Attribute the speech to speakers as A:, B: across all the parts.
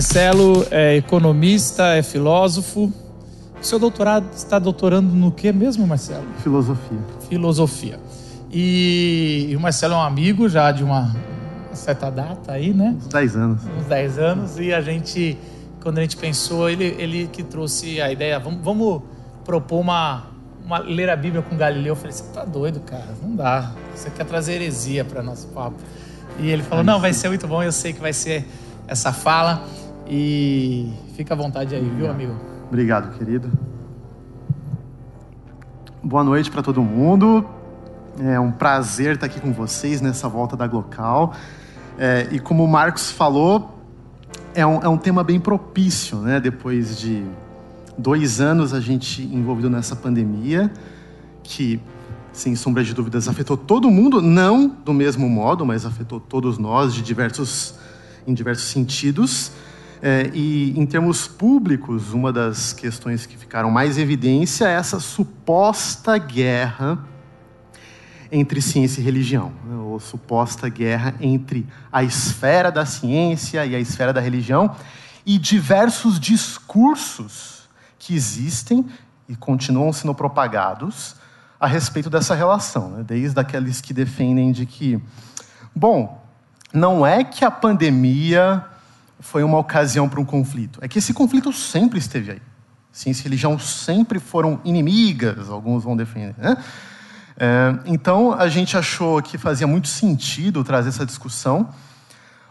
A: Marcelo é economista, é filósofo. O seu doutorado está doutorando no que mesmo, Marcelo?
B: Filosofia.
A: Filosofia. E, e o Marcelo é um amigo já de uma certa data aí, né?
B: Uns 10 anos.
A: Uns 10 anos. E a gente, quando a gente pensou, ele, ele que trouxe a ideia, vamos, vamos propor uma, uma, ler a Bíblia com Galileu. Eu falei, você tá doido, cara? Não dá. Você quer trazer heresia para nosso papo. E ele falou, não, vai ser muito bom, eu sei que vai ser essa fala. E fica à vontade aí, viu, amigo?
B: Obrigado, querido. Boa noite para todo mundo. É um prazer estar aqui com vocês nessa volta da Glocal. É, e como o Marcos falou, é um, é um tema bem propício, né? Depois de dois anos a gente envolvido nessa pandemia, que, sem sombra de dúvidas, afetou todo mundo, não do mesmo modo, mas afetou todos nós de diversos, em diversos sentidos. É, e em termos públicos, uma das questões que ficaram mais evidência é essa suposta guerra entre ciência e religião, né, ou suposta guerra entre a esfera da ciência e a esfera da religião, e diversos discursos que existem e continuam sendo propagados a respeito dessa relação, né, desde aqueles que defendem de que, bom, não é que a pandemia foi uma ocasião para um conflito, é que esse conflito sempre esteve aí. Ciência e religião sempre foram inimigas, alguns vão defender, né? É, então, a gente achou que fazia muito sentido trazer essa discussão.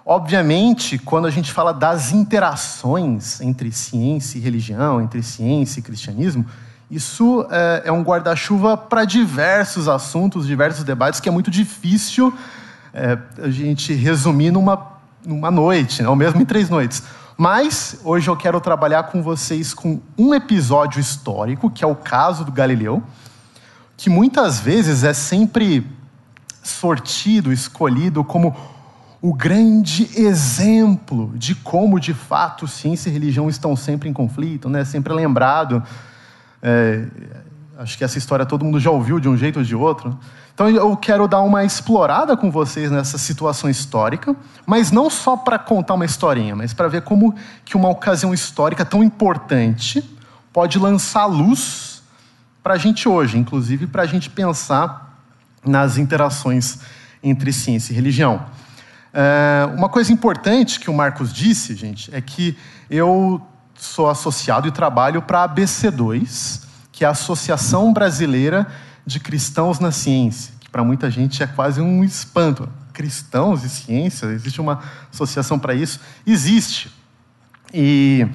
B: Obviamente, quando a gente fala das interações entre ciência e religião, entre ciência e cristianismo, isso é, é um guarda-chuva para diversos assuntos, diversos debates, que é muito difícil é, a gente resumir numa, numa noite, né? ou mesmo em três noites. Mas hoje eu quero trabalhar com vocês com um episódio histórico, que é o caso do Galileu que muitas vezes é sempre sortido, escolhido como o grande exemplo de como, de fato, ciência e religião estão sempre em conflito, né? sempre lembrado. É, acho que essa história todo mundo já ouviu de um jeito ou de outro. Então eu quero dar uma explorada com vocês nessa situação histórica, mas não só para contar uma historinha, mas para ver como que uma ocasião histórica tão importante pode lançar luz para a gente hoje, inclusive para a gente pensar nas interações entre ciência e religião. É, uma coisa importante que o Marcos disse, gente, é que eu sou associado e trabalho para a ABC2, que é a Associação Brasileira de Cristãos na Ciência, que para muita gente é quase um espanto. Cristãos e ciência, existe uma associação para isso? Existe. E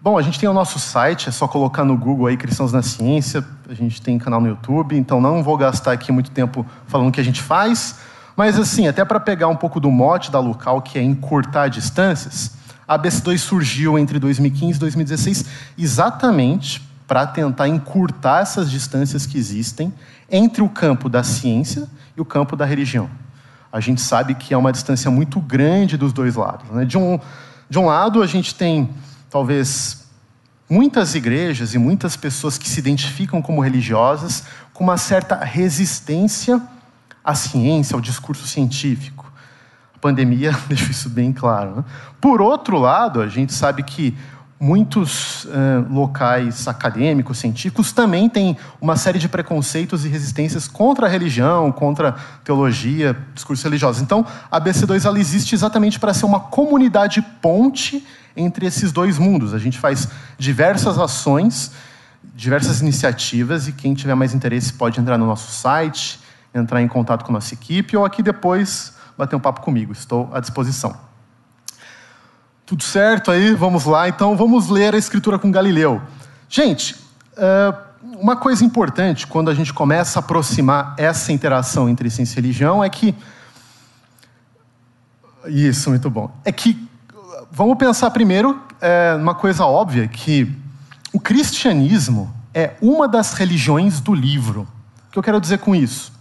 B: Bom, a gente tem o nosso site, é só colocar no Google aí Cristãos na Ciência, a gente tem canal no YouTube, então não vou gastar aqui muito tempo falando o que a gente faz, mas assim, até para pegar um pouco do mote da local, que é encurtar distâncias, a BC2 surgiu entre 2015 e 2016 exatamente para tentar encurtar essas distâncias que existem entre o campo da ciência e o campo da religião. A gente sabe que é uma distância muito grande dos dois lados. Né? De, um, de um lado, a gente tem talvez muitas igrejas e muitas pessoas que se identificam como religiosas com uma certa resistência à ciência, ao discurso científico. A pandemia deixa isso bem claro. Né? Por outro lado, a gente sabe que muitos uh, locais acadêmicos, científicos, também têm uma série de preconceitos e resistências contra a religião, contra a teologia, discursos religiosos. Então, a BC2 ela existe exatamente para ser uma comunidade ponte entre esses dois mundos. A gente faz diversas ações, diversas iniciativas, e quem tiver mais interesse pode entrar no nosso site, entrar em contato com a nossa equipe, ou aqui depois bater um papo comigo. Estou à disposição. Tudo certo aí? Vamos lá. Então, vamos ler a Escritura com Galileu. Gente, eh, uma coisa importante quando a gente começa a aproximar essa interação entre ciência e religião é que. Isso, muito bom. É que vamos pensar primeiro é, uma coisa óbvia, que o cristianismo é uma das religiões do livro. O que eu quero dizer com isso?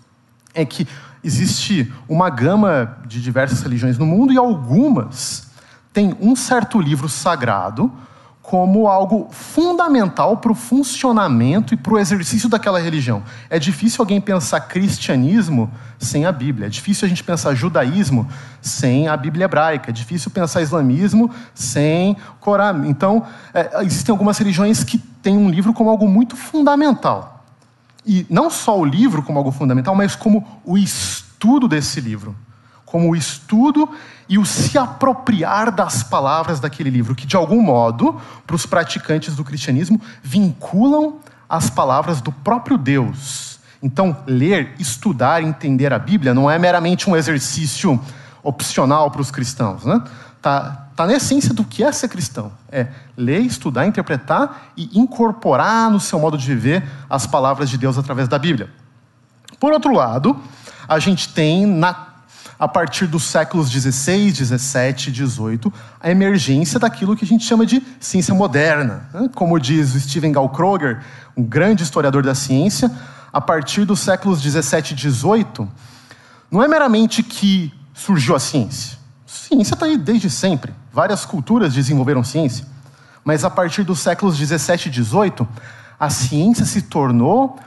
B: É que existe uma gama de diversas religiões no mundo e algumas têm um certo livro sagrado como algo fundamental para o funcionamento e para o exercício daquela religião. É difícil alguém pensar cristianismo sem a Bíblia. É difícil a gente pensar judaísmo sem a Bíblia hebraica. É difícil pensar islamismo sem Corão. Então, é, existem algumas religiões que têm um livro como algo muito fundamental. E não só o livro como algo fundamental, mas como o estudo desse livro. Como o estudo e o se apropriar das palavras daquele livro, que de algum modo, para os praticantes do cristianismo, vinculam as palavras do próprio Deus. Então, ler, estudar, entender a Bíblia não é meramente um exercício opcional para os cristãos, né? Tá, tá na essência do que é ser cristão. É ler, estudar, interpretar e incorporar no seu modo de viver as palavras de Deus através da Bíblia. Por outro lado, a gente tem na a partir dos séculos 16, 17, 18, a emergência daquilo que a gente chama de ciência moderna. Né? Como diz o Steven Kroger, um grande historiador da ciência, a partir dos séculos 17 e 18, não é meramente que surgiu a ciência. Ciência está aí desde sempre. Várias culturas desenvolveram ciência. Mas a partir dos séculos 17 e 18, a ciência se tornou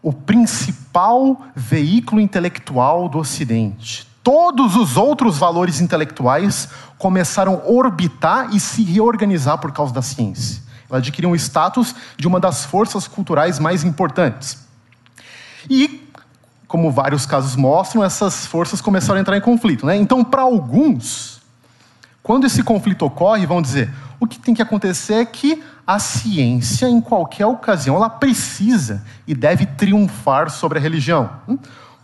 B: o principal veículo intelectual do Ocidente todos os outros valores intelectuais começaram a orbitar e se reorganizar por causa da ciência. Ela adquiriu um status de uma das forças culturais mais importantes. E, como vários casos mostram, essas forças começaram a entrar em conflito. Né? Então, para alguns, quando esse conflito ocorre, vão dizer: o que tem que acontecer é que a ciência, em qualquer ocasião, ela precisa e deve triunfar sobre a religião.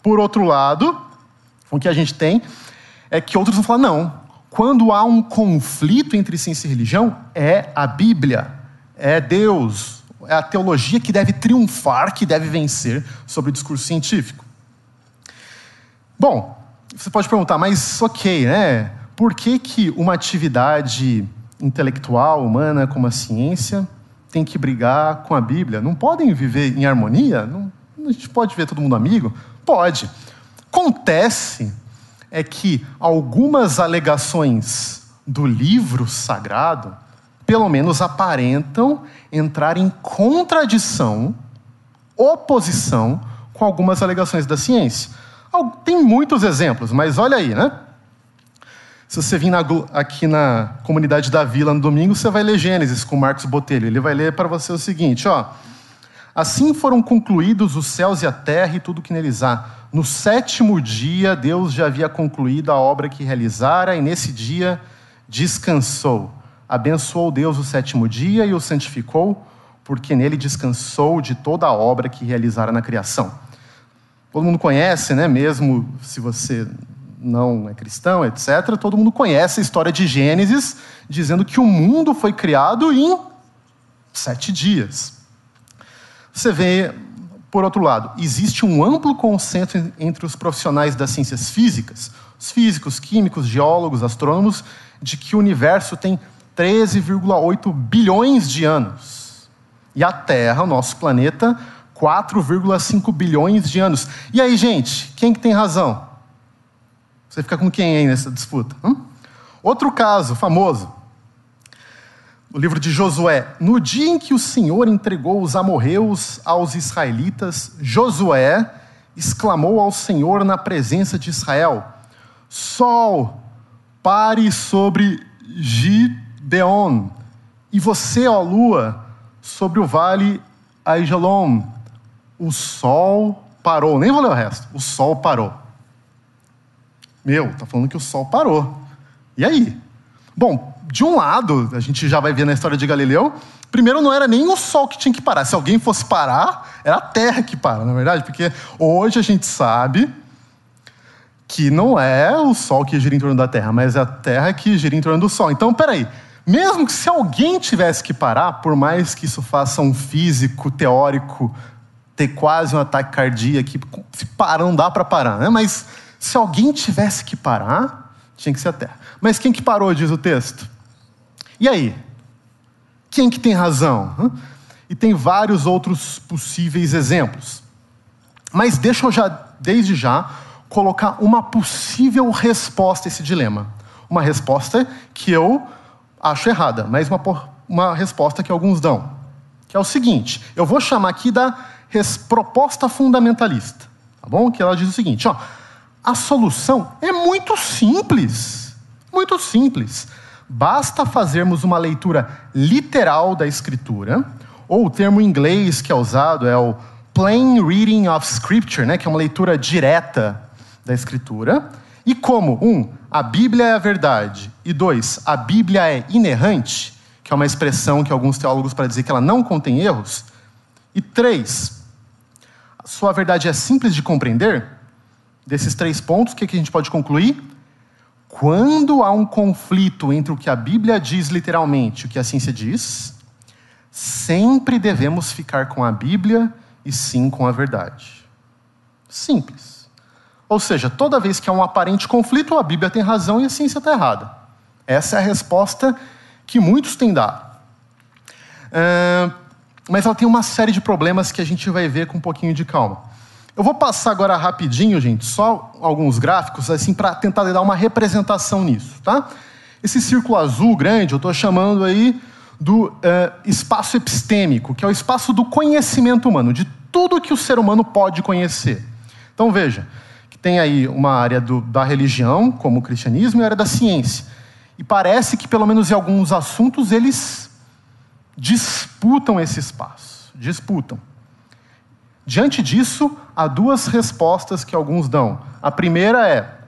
B: Por outro lado, o que a gente tem é que outros vão falar: não, quando há um conflito entre ciência e religião, é a Bíblia, é Deus, é a teologia que deve triunfar, que deve vencer sobre o discurso científico. Bom, você pode perguntar, mas ok, né? Por que, que uma atividade intelectual, humana, como a ciência, tem que brigar com a Bíblia? Não podem viver em harmonia? Não, a gente pode ver todo mundo amigo? Pode. Acontece é que algumas alegações do livro sagrado, pelo menos aparentam entrar em contradição, oposição com algumas alegações da ciência. Tem muitos exemplos, mas olha aí, né? Se você vir na, aqui na comunidade da Vila no domingo, você vai ler Gênesis com Marcos Botelho. Ele vai ler para você o seguinte, ó. Assim foram concluídos os céus e a terra e tudo que neles há. No sétimo dia, Deus já havia concluído a obra que realizara, e nesse dia descansou. Abençoou Deus o sétimo dia e o santificou, porque nele descansou de toda a obra que realizara na criação. Todo mundo conhece, né? Mesmo se você não é cristão, etc., todo mundo conhece a história de Gênesis, dizendo que o mundo foi criado em sete dias. Você vê, por outro lado, existe um amplo consenso entre os profissionais das ciências físicas, os físicos, químicos, geólogos, astrônomos, de que o universo tem 13,8 bilhões de anos. E a Terra, o nosso planeta, 4,5 bilhões de anos. E aí, gente, quem que tem razão? Você fica com quem aí nessa disputa? Hum? Outro caso famoso o livro de Josué. No dia em que o Senhor entregou os amorreus aos israelitas, Josué exclamou ao Senhor na presença de Israel: Sol, pare sobre Gideon, e você, ó lua, sobre o vale Aijalon. O sol parou. Nem vou ler o resto. O sol parou. Meu, tá falando que o sol parou. E aí? Bom, de um lado, a gente já vai ver na história de Galileu, primeiro não era nem o Sol que tinha que parar. Se alguém fosse parar, era a Terra que para, na é verdade, porque hoje a gente sabe que não é o Sol que gira em torno da Terra, mas é a Terra que gira em torno do Sol. Então, peraí, mesmo que se alguém tivesse que parar, por mais que isso faça um físico teórico ter quase um ataque cardíaco, se parar não dá para parar, né? Mas se alguém tivesse que parar, tinha que ser a Terra. Mas quem que parou, diz o texto? E aí? Quem que tem razão? E tem vários outros possíveis exemplos. Mas deixa eu já, desde já, colocar uma possível resposta a esse dilema. Uma resposta que eu acho errada, mas uma uma resposta que alguns dão, que é o seguinte: eu vou chamar aqui da proposta fundamentalista, tá bom? Que ela diz o seguinte: ó, a solução é muito simples, muito simples. Basta fazermos uma leitura literal da Escritura, ou o termo em inglês que é usado é o plain reading of Scripture, né, que é uma leitura direta da Escritura. E como, um, a Bíblia é a verdade, e dois, a Bíblia é inerrante, que é uma expressão que alguns teólogos para dizer que ela não contém erros, e três, sua verdade é simples de compreender, desses três pontos, o que a gente pode concluir? Quando há um conflito entre o que a Bíblia diz literalmente e o que a ciência diz, sempre devemos ficar com a Bíblia e sim com a verdade. Simples. Ou seja, toda vez que há um aparente conflito, a Bíblia tem razão e a ciência está errada. Essa é a resposta que muitos têm dado. Uh, mas ela tem uma série de problemas que a gente vai ver com um pouquinho de calma. Eu vou passar agora rapidinho, gente, só alguns gráficos, assim, para tentar dar uma representação nisso, tá? Esse círculo azul grande, eu estou chamando aí do uh, espaço epistêmico, que é o espaço do conhecimento humano, de tudo que o ser humano pode conhecer. Então veja, que tem aí uma área do, da religião, como o cristianismo, e a área da ciência. E parece que, pelo menos em alguns assuntos, eles disputam esse espaço. Disputam. Diante disso, há duas respostas que alguns dão. A primeira é: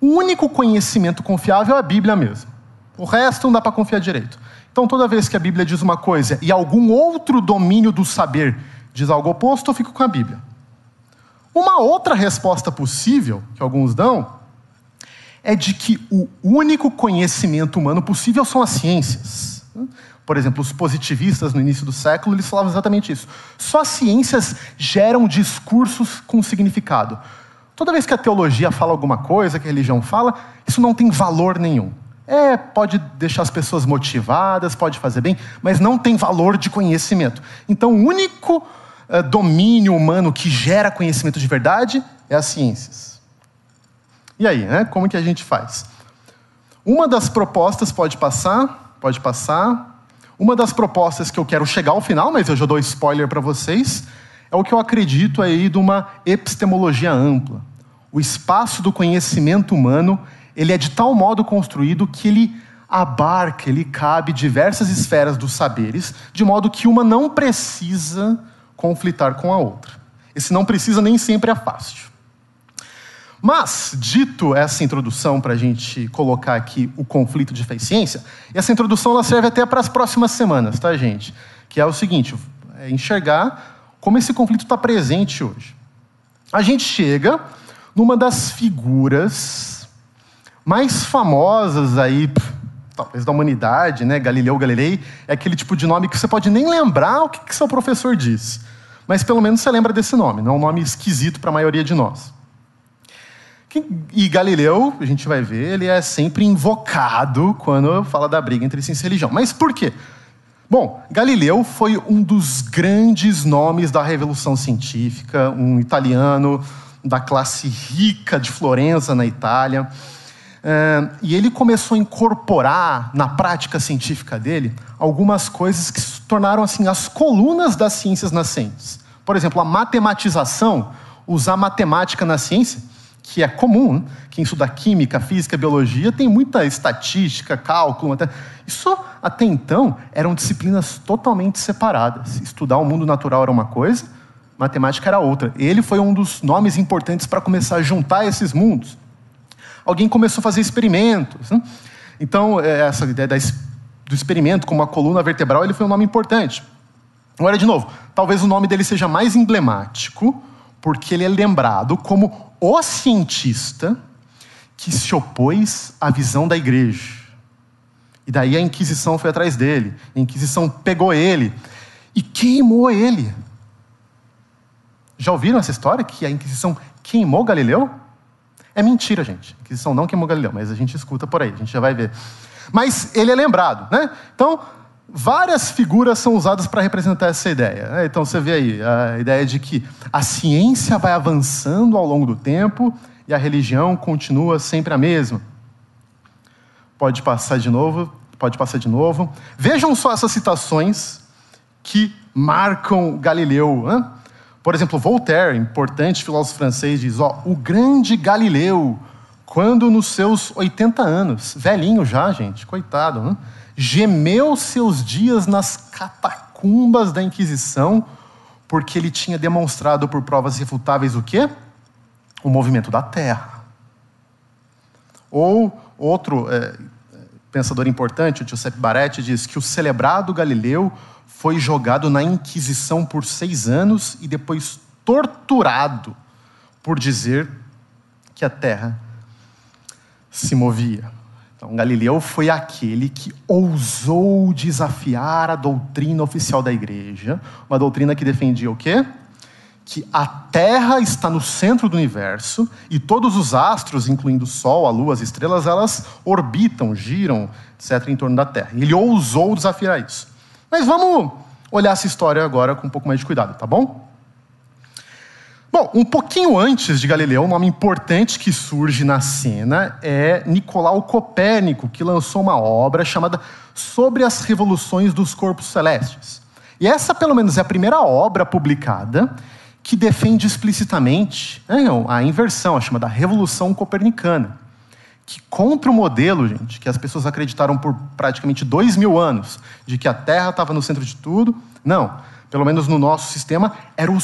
B: o único conhecimento confiável é a Bíblia mesmo. O resto não dá para confiar direito. Então, toda vez que a Bíblia diz uma coisa e algum outro domínio do saber diz algo oposto, eu fico com a Bíblia. Uma outra resposta possível, que alguns dão, é de que o único conhecimento humano possível são as ciências. Por exemplo, os positivistas no início do século, eles falavam exatamente isso. Só as ciências geram discursos com significado. Toda vez que a teologia fala alguma coisa, que a religião fala, isso não tem valor nenhum. É, pode deixar as pessoas motivadas, pode fazer bem, mas não tem valor de conhecimento. Então, o único uh, domínio humano que gera conhecimento de verdade é as ciências. E aí, né? Como que a gente faz? Uma das propostas pode passar, pode passar. Uma das propostas que eu quero chegar ao final, mas eu já dou spoiler para vocês, é o que eu acredito aí de uma epistemologia ampla. O espaço do conhecimento humano, ele é de tal modo construído que ele abarca, ele cabe diversas esferas dos saberes, de modo que uma não precisa conflitar com a outra. Esse não precisa nem sempre é fácil. Mas, dito essa introdução para a gente colocar aqui o conflito de fé e ciência, essa introdução ela serve até para as próximas semanas, tá, gente? Que é o seguinte: é enxergar como esse conflito está presente hoje. A gente chega numa das figuras mais famosas aí, talvez da humanidade, né? Galileu Galilei, é aquele tipo de nome que você pode nem lembrar o que, que seu professor disse. Mas pelo menos você lembra desse nome, não é um nome esquisito para a maioria de nós. E Galileu, a gente vai ver, ele é sempre invocado quando fala da briga entre ciência e religião. Mas por quê? Bom, Galileu foi um dos grandes nomes da Revolução Científica, um italiano da classe rica de Florença, na Itália. Uh, e ele começou a incorporar na prática científica dele algumas coisas que se tornaram assim as colunas das ciências nascentes. Por exemplo, a matematização, usar matemática na ciência que é comum, quem estuda química, física, biologia, tem muita estatística, cálculo. Até... Isso, até então, eram disciplinas totalmente separadas. Estudar o mundo natural era uma coisa, matemática era outra. Ele foi um dos nomes importantes para começar a juntar esses mundos. Alguém começou a fazer experimentos. Né? Então, é, essa ideia do experimento como a coluna vertebral, ele foi um nome importante. Agora, de novo, talvez o nome dele seja mais emblemático, porque ele é lembrado como o cientista que se opôs à visão da igreja. E daí a Inquisição foi atrás dele. A Inquisição pegou ele e queimou ele. Já ouviram essa história que a Inquisição queimou Galileu? É mentira, gente. A Inquisição não queimou Galileu, mas a gente escuta por aí, a gente já vai ver. Mas ele é lembrado, né? Então, várias figuras são usadas para representar essa ideia. Né? Então você vê aí a ideia de que a ciência vai avançando ao longo do tempo e a religião continua sempre a mesma. Pode passar de novo. Pode passar de novo. Vejam só essas citações que marcam Galileu. Por exemplo, Voltaire, importante filósofo francês, diz: ó, o grande Galileu, quando nos seus 80 anos, velhinho já, gente, coitado, né? Gemeu seus dias nas catacumbas da Inquisição, porque ele tinha demonstrado por provas irrefutáveis o quê? O movimento da Terra. Ou outro é, pensador importante, o Giuseppe Baretti, diz que o celebrado Galileu foi jogado na Inquisição por seis anos e depois torturado por dizer que a Terra se movia. Então, Galileu foi aquele que ousou desafiar a doutrina oficial da igreja, uma doutrina que defendia o quê? Que a Terra está no centro do universo e todos os astros, incluindo o Sol, a Lua, as estrelas, elas orbitam, giram, etc., em torno da Terra. Ele ousou desafiar isso. Mas vamos olhar essa história agora com um pouco mais de cuidado, tá bom? Bom, um pouquinho antes de Galileu, um nome importante que surge na cena é Nicolau Copérnico, que lançou uma obra chamada Sobre as Revoluções dos Corpos Celestes. E essa, pelo menos, é a primeira obra publicada que defende explicitamente né, a inversão, a chamada Revolução Copernicana, que contra o modelo, gente, que as pessoas acreditaram por praticamente dois mil anos, de que a Terra estava no centro de tudo, não. Pelo menos no nosso sistema, era o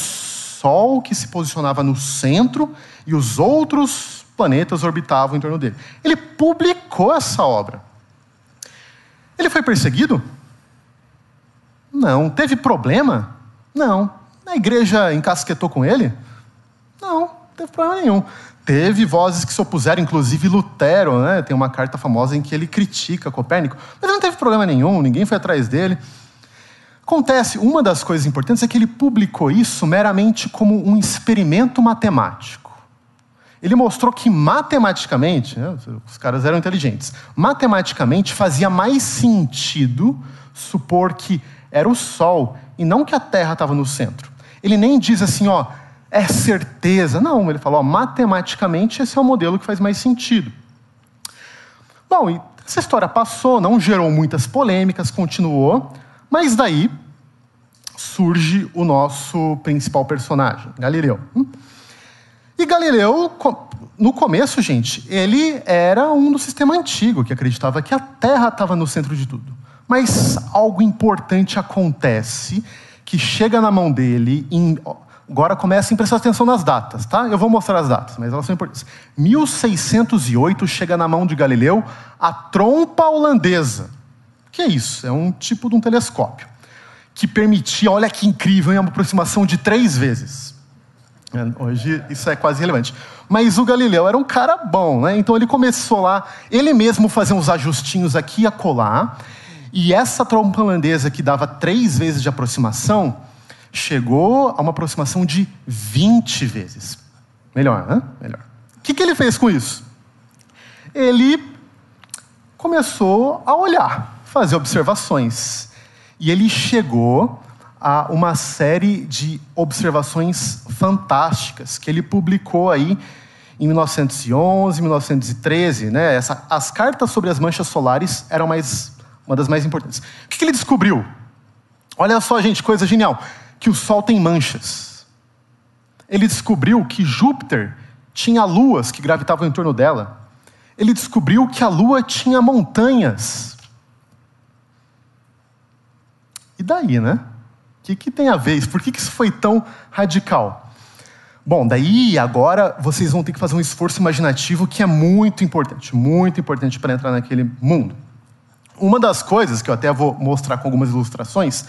B: Sol que se posicionava no centro e os outros planetas orbitavam em torno dele. Ele publicou essa obra. Ele foi perseguido? Não. Teve problema? Não. A igreja encasquetou com ele? Não, não teve problema nenhum. Teve vozes que se opuseram, inclusive Lutero, né? tem uma carta famosa em que ele critica Copérnico, mas não teve problema nenhum, ninguém foi atrás dele. Acontece, uma das coisas importantes é que ele publicou isso meramente como um experimento matemático. Ele mostrou que matematicamente, né, os caras eram inteligentes, matematicamente fazia mais sentido supor que era o Sol e não que a Terra estava no centro. Ele nem diz assim, ó, é certeza. Não, ele falou, ó, matematicamente esse é o modelo que faz mais sentido. Bom, e essa história passou, não gerou muitas polêmicas, continuou. Mas daí surge o nosso principal personagem, Galileu. Hum? E Galileu, no começo, gente, ele era um do sistema antigo, que acreditava que a Terra estava no centro de tudo. Mas algo importante acontece que chega na mão dele em. Agora comecem a prestar atenção nas datas, tá? Eu vou mostrar as datas, mas elas são importantes. 1608 chega na mão de Galileu a trompa holandesa que é isso? É um tipo de um telescópio que permitia, olha que incrível, uma aproximação de três vezes. É, hoje isso é quase relevante. Mas o Galileu era um cara bom, né? Então ele começou lá, ele mesmo fazer uns ajustinhos aqui e acolá. E essa trompa holandesa que dava três vezes de aproximação, chegou a uma aproximação de 20 vezes. Melhor, né? Melhor. O que, que ele fez com isso? Ele começou a olhar fazer observações. E ele chegou a uma série de observações fantásticas que ele publicou aí em 1911, 1913. Né? Essa, as cartas sobre as manchas solares eram mais, uma das mais importantes. O que, que ele descobriu? Olha só, gente, coisa genial. Que o Sol tem manchas. Ele descobriu que Júpiter tinha luas que gravitavam em torno dela. Ele descobriu que a Lua tinha montanhas E daí, né? O que, que tem a ver? Por que, que isso foi tão radical? Bom, daí agora vocês vão ter que fazer um esforço imaginativo que é muito importante, muito importante para entrar naquele mundo. Uma das coisas que eu até vou mostrar com algumas ilustrações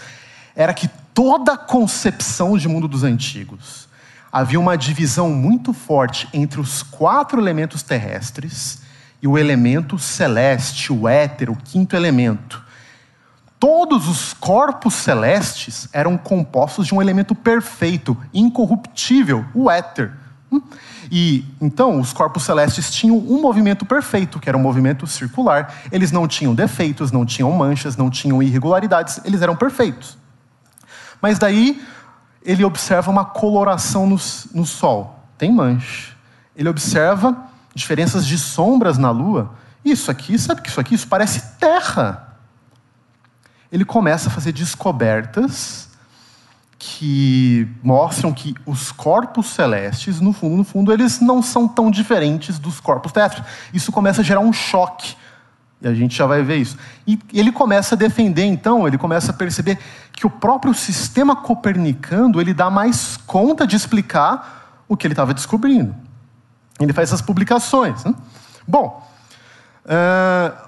B: era que toda a concepção de mundo dos antigos havia uma divisão muito forte entre os quatro elementos terrestres e o elemento celeste, o éter, o quinto elemento todos os corpos celestes eram compostos de um elemento perfeito, incorruptível, o éter. Hum? E então os corpos celestes tinham um movimento perfeito, que era um movimento circular. Eles não tinham defeitos, não tinham manchas, não tinham irregularidades, eles eram perfeitos. Mas daí ele observa uma coloração no, no Sol, tem mancha. Ele observa diferenças de sombras na Lua. Isso aqui, sabe que isso aqui? Isso parece terra. Ele começa a fazer descobertas que mostram que os corpos celestes, no fundo, no fundo, eles não são tão diferentes dos corpos terrestres. Isso começa a gerar um choque. E a gente já vai ver isso. E ele começa a defender, então, ele começa a perceber que o próprio sistema copernicano ele dá mais conta de explicar o que ele estava descobrindo. Ele faz essas publicações. Né? Bom, uh,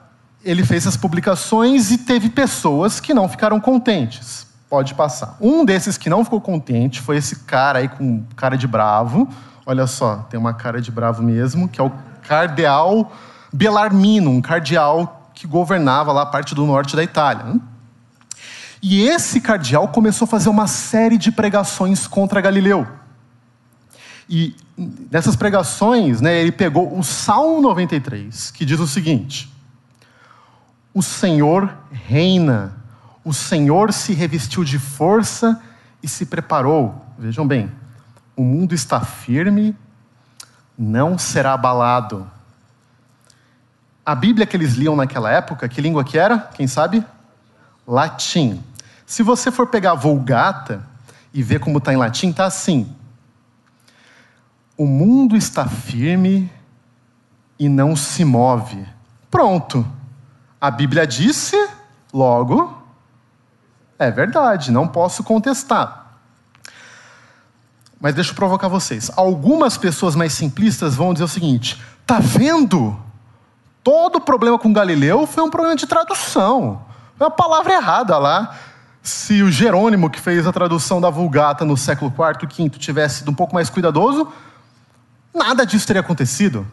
B: ele fez essas publicações e teve pessoas que não ficaram contentes. Pode passar. Um desses que não ficou contente foi esse cara aí com cara de bravo. Olha só, tem uma cara de bravo mesmo, que é o cardeal Belarmino, um cardeal que governava lá a parte do norte da Itália. E esse cardeal começou a fazer uma série de pregações contra Galileu. E nessas pregações, né, ele pegou o Salmo 93, que diz o seguinte: O Senhor reina o Senhor se revestiu de força e se preparou. Vejam bem, o mundo está firme, não será abalado. A Bíblia que eles liam naquela época, que língua que era? Quem sabe? Latim. Se você for pegar a Vulgata e ver como está em latim, está assim: O mundo está firme e não se move. Pronto. A Bíblia disse, logo é verdade, não posso contestar. Mas deixa eu provocar vocês. Algumas pessoas mais simplistas vão dizer o seguinte: tá vendo? Todo o problema com Galileu foi um problema de tradução. Foi uma palavra errada lá. Se o Jerônimo, que fez a tradução da Vulgata no século IV V, tivesse sido um pouco mais cuidadoso, nada disso teria acontecido.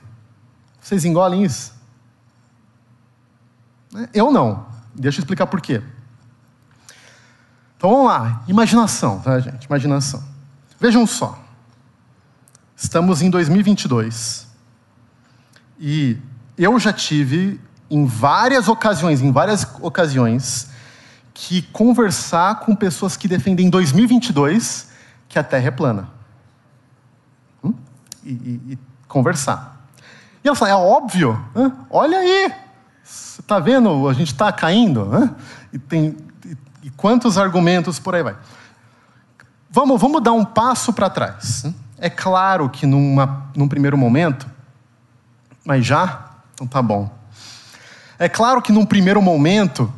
B: Vocês engolem isso? Eu não. Deixa eu explicar por quê. Então vamos lá, imaginação, tá, gente? Imaginação. Vejam só. Estamos em 2022 e eu já tive em várias ocasiões, em várias ocasiões, que conversar com pessoas que defendem em 2022 que a Terra é plana. Hum? E, e, e, conversar. E ela fala, é óbvio, olha aí, está vendo, a gente está caindo. E tem e quantos argumentos por aí vai. Vamos, vamos dar um passo para trás. É claro que numa, num primeiro momento, mas já? Então tá bom. É claro que num primeiro momento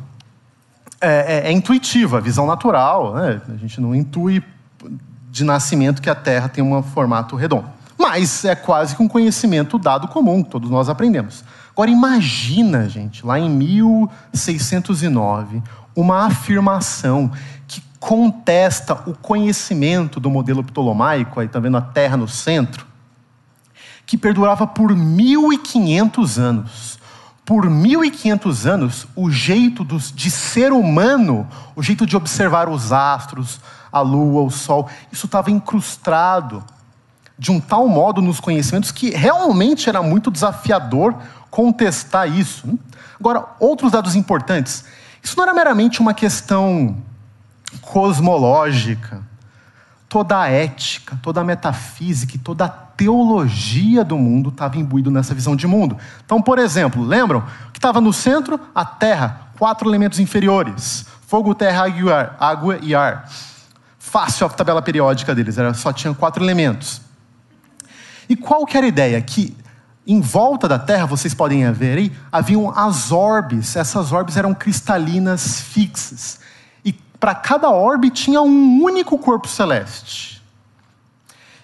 B: é, é, é intuitiva, visão natural. Né? A gente não intui de nascimento que a Terra tem um formato redondo. Mas é quase que um conhecimento dado comum, todos nós aprendemos. Agora imagina, gente, lá em 1609, uma afirmação que contesta o conhecimento do modelo ptolomaico, aí está vendo a Terra no centro, que perdurava por 1500 anos. Por 1500 anos, o jeito dos, de ser humano, o jeito de observar os astros, a lua, o sol, isso estava incrustado de um tal modo nos conhecimentos que realmente era muito desafiador contestar isso. Agora, outros dados importantes. Isso não era meramente uma questão cosmológica. Toda a ética, toda a metafísica e toda a teologia do mundo estava imbuído nessa visão de mundo. Então, por exemplo, lembram que estava no centro a Terra, quatro elementos inferiores: fogo, terra, água e ar. Fácil a tabela periódica deles, era, só tinha quatro elementos. E qual que era a ideia? Que em volta da Terra, vocês podem ver aí, haviam as orbes. Essas orbes eram cristalinas fixas. E para cada orbe tinha um único corpo celeste.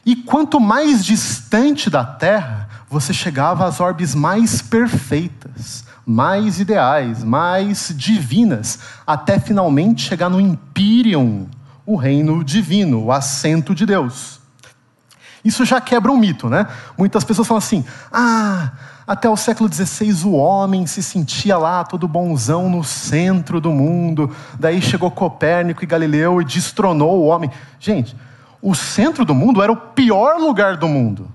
B: E quanto mais distante da Terra, você chegava às orbes mais perfeitas, mais ideais, mais divinas, até finalmente chegar no Imperium, o reino divino, o assento de Deus. Isso já quebra um mito, né? Muitas pessoas falam assim: ah, até o século XVI o homem se sentia lá todo bonzão no centro do mundo, daí chegou Copérnico e Galileu e destronou o homem. Gente, o centro do mundo era o pior lugar do mundo.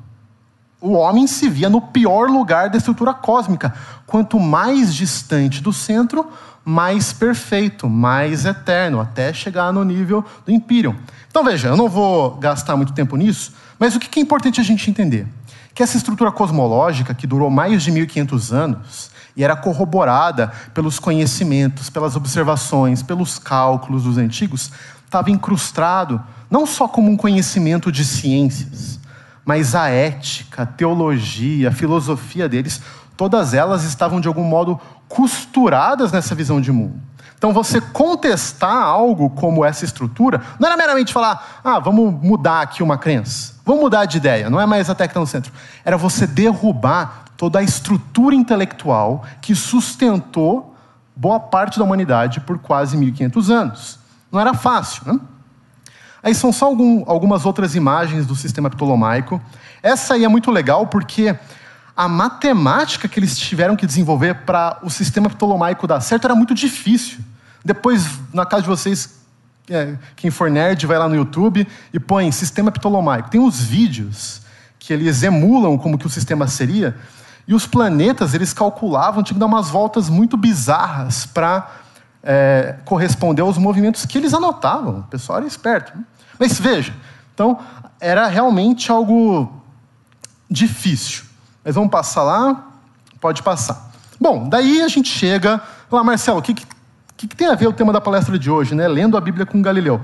B: O homem se via no pior lugar da estrutura cósmica. Quanto mais distante do centro, mais perfeito, mais eterno, até chegar no nível do Imperium. Então veja, eu não vou gastar muito tempo nisso, mas o que é importante a gente entender? Que essa estrutura cosmológica, que durou mais de 1500 anos, e era corroborada pelos conhecimentos, pelas observações, pelos cálculos dos antigos, estava incrustado não só como um conhecimento de ciências, mas a ética, a teologia, a filosofia deles, todas elas estavam de algum modo costuradas nessa visão de mundo. Então, você contestar algo como essa estrutura, não era meramente falar, ah, vamos mudar aqui uma crença, vamos mudar de ideia, não é mais que está no centro. Era você derrubar toda a estrutura intelectual que sustentou boa parte da humanidade por quase 1.500 anos. Não era fácil, né? Aí são só algum, algumas outras imagens do sistema ptolomaico. Essa aí é muito legal porque a matemática que eles tiveram que desenvolver para o sistema ptolomaico dar certo era muito difícil. Depois, na casa de vocês, é, quem for nerd, vai lá no YouTube e põe sistema ptolomaico. Tem uns vídeos que eles emulam como que o sistema seria. E os planetas, eles calculavam, tinha que dar umas voltas muito bizarras para é, corresponder aos movimentos que eles anotavam. O pessoal era esperto. Né? Mas veja, então, era realmente algo difícil. Mas vamos passar lá? Pode passar. Bom, daí a gente chega. Lá, Marcelo, o que, que, que, tem a ver o tema da palestra de hoje, né? Lendo a Bíblia com Galileu.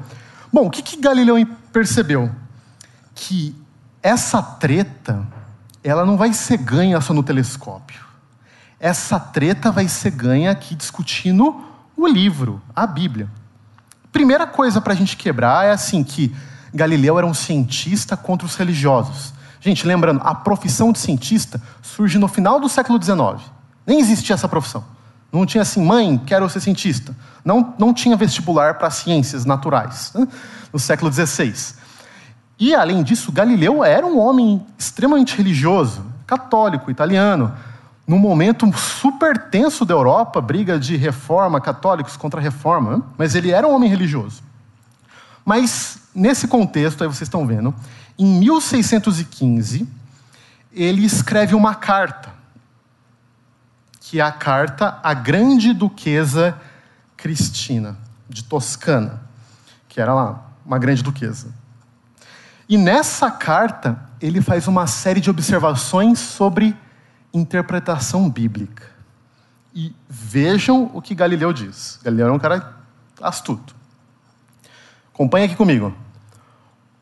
B: Bom, o que, que Galileu percebeu? Que essa treta ela não vai ser ganha só no telescópio. Essa treta vai ser ganha aqui discutindo o livro, a Bíblia. Primeira coisa para a gente quebrar é assim que Galileu era um cientista contra os religiosos. Gente, lembrando, a profissão de cientista surge no final do século XIX. Nem existia essa profissão. Não tinha assim, mãe, quero ser cientista. Não, não tinha vestibular para ciências naturais né? no século XVI. E, além disso, Galileu era um homem extremamente religioso, católico, italiano, num momento super tenso da Europa, briga de reforma, católicos contra reforma, mas ele era um homem religioso. Mas, nesse contexto, aí vocês estão vendo, em 1615, ele escreve uma carta, que é a carta à Grande Duquesa Cristina, de Toscana, que era lá uma grande duquesa. E nessa carta, ele faz uma série de observações sobre interpretação bíblica. E vejam o que Galileu diz. Galileu é um cara astuto. Acompanhe aqui comigo.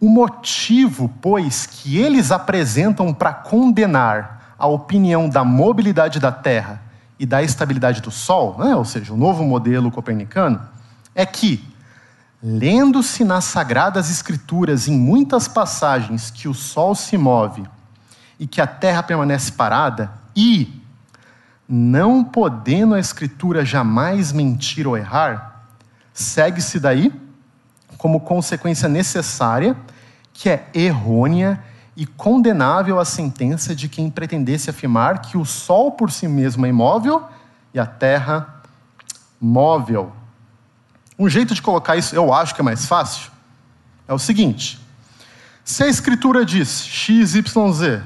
B: O motivo, pois, que eles apresentam para condenar a opinião da mobilidade da Terra e da estabilidade do Sol, né, ou seja, o novo modelo copernicano, é que Lendo-se nas Sagradas Escrituras em muitas passagens que o sol se move e que a terra permanece parada, e, não podendo a Escritura jamais mentir ou errar, segue-se daí, como consequência necessária, que é errônea e condenável a sentença de quem pretendesse afirmar que o sol por si mesmo é imóvel e a terra móvel. Um jeito de colocar isso, eu acho que é mais fácil, é o seguinte: se a escritura diz x, y, z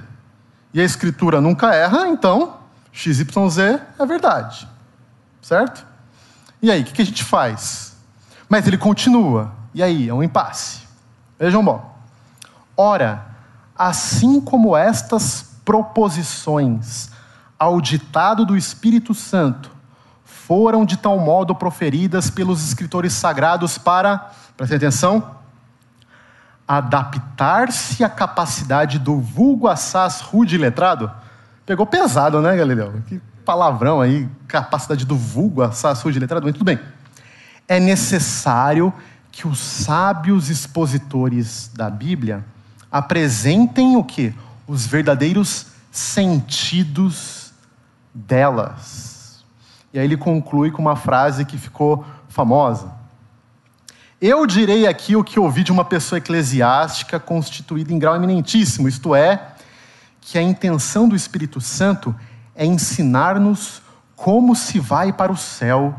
B: e a escritura nunca erra, então x, y, z é verdade. Certo? E aí, o que a gente faz? Mas ele continua. E aí, é um impasse. Vejam bom. Ora, assim como estas proposições ao ditado do Espírito Santo foram de tal modo proferidas pelos escritores sagrados para, prestem atenção, adaptar-se à capacidade do vulgo assaz rude letrado. Pegou pesado, né, Galileu? Que palavrão aí, capacidade do vulgo assaz rude letrado, mas tudo bem. É necessário que os sábios expositores da Bíblia apresentem o que? Os verdadeiros sentidos delas. E aí ele conclui com uma frase que ficou famosa. Eu direi aqui o que ouvi de uma pessoa eclesiástica constituída em grau eminentíssimo, isto é, que a intenção do Espírito Santo é ensinar-nos como se vai para o céu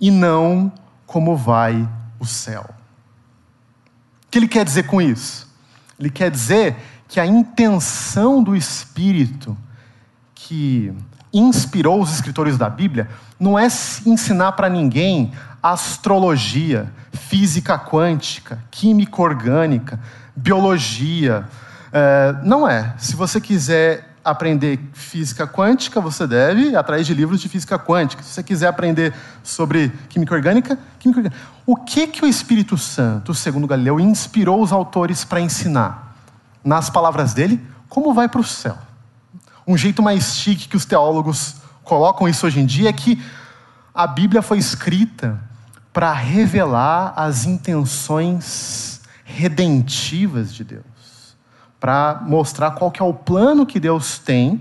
B: e não como vai o céu. Que ele quer dizer com isso? Ele quer dizer que a intenção do Espírito que inspirou os escritores da Bíblia não é ensinar para ninguém astrologia, física quântica, química orgânica, biologia. É, não é. Se você quiser aprender física quântica, você deve ir atrás de livros de física quântica. Se você quiser aprender sobre química orgânica, química orgânica. O que, que o Espírito Santo, segundo Galileu, inspirou os autores para ensinar? Nas palavras dele, como vai para o céu. Um jeito mais chique que os teólogos colocam isso hoje em dia é que a Bíblia foi escrita para revelar as intenções redentivas de Deus para mostrar qual que é o plano que Deus tem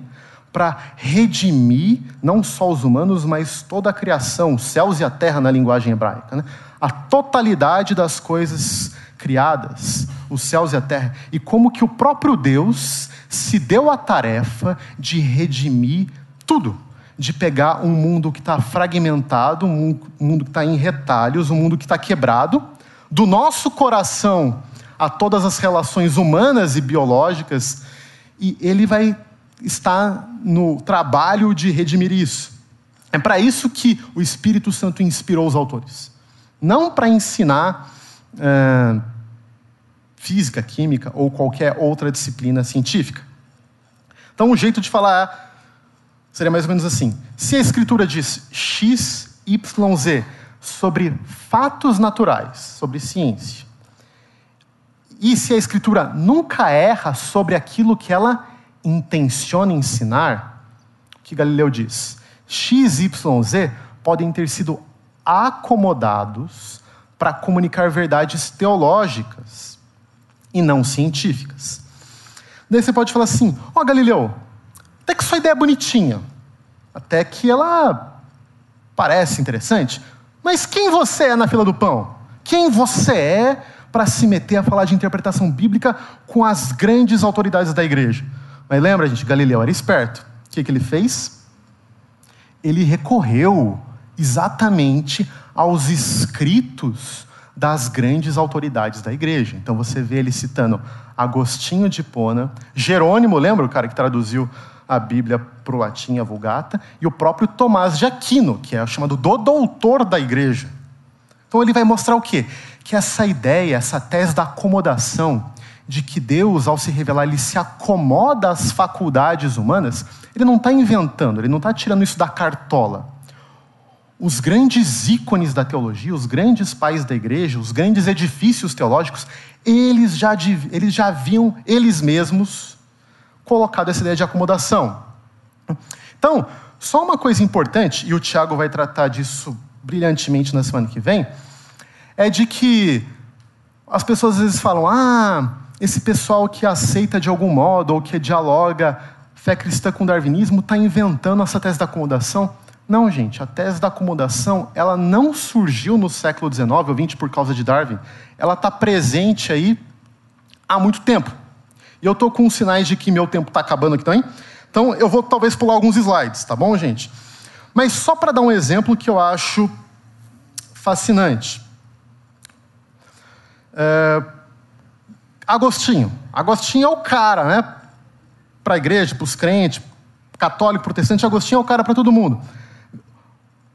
B: para redimir não só os humanos, mas toda a criação, os céus e a terra na linguagem hebraica. Né? A totalidade das coisas criadas, os céus e a terra. E como que o próprio Deus se deu a tarefa de redimir tudo. De pegar um mundo que está fragmentado, um mundo que está em retalhos, um mundo que está quebrado, do nosso coração a todas as relações humanas e biológicas, e ele vai estar no trabalho de redimir isso. É para isso que o Espírito Santo inspirou os autores. Não para ensinar é, física, química ou qualquer outra disciplina científica. Então, um jeito de falar seria mais ou menos assim: se a Escritura diz X, Y, Z sobre fatos naturais, sobre ciência, e se a Escritura nunca erra sobre aquilo que ela intenciona ensinar, o que Galileu diz? X, Y, Z podem ter sido acomodados para comunicar verdades teológicas e não científicas. Daí você pode falar assim: Ó oh, Galileu, até que sua ideia é bonitinha, até que ela parece interessante, mas quem você é na fila do pão? Quem você é para se meter a falar de interpretação bíblica com as grandes autoridades da igreja. Mas lembra, gente, Galileu era esperto. O que, que ele fez? Ele recorreu exatamente aos escritos das grandes autoridades da igreja. Então você vê ele citando Agostinho de Pona, Jerônimo, lembra o cara que traduziu a Bíblia para o latim, a Vulgata, e o próprio Tomás de Aquino, que é chamado do doutor da igreja. Então ele vai mostrar o quê? Que essa ideia, essa tese da acomodação, de que Deus, ao se revelar, ele se acomoda às faculdades humanas, ele não está inventando, ele não está tirando isso da cartola. Os grandes ícones da teologia, os grandes pais da igreja, os grandes edifícios teológicos, eles já, eles já haviam, eles mesmos, colocado essa ideia de acomodação. Então, só uma coisa importante, e o Tiago vai tratar disso brilhantemente na semana que vem, é de que as pessoas às vezes falam: ah, esse pessoal que aceita de algum modo ou que dialoga fé cristã com darwinismo está inventando essa tese da acomodação. Não, gente, a tese da acomodação ela não surgiu no século XIX ou XX por causa de Darwin. Ela está presente aí há muito tempo. E eu estou com sinais de que meu tempo está acabando aqui também. Então eu vou talvez pular alguns slides, tá bom, gente? Mas só para dar um exemplo que eu acho fascinante. É, Agostinho. Agostinho é o cara, né? Para a igreja, para os crentes, católico, protestante, Agostinho é o cara para todo mundo.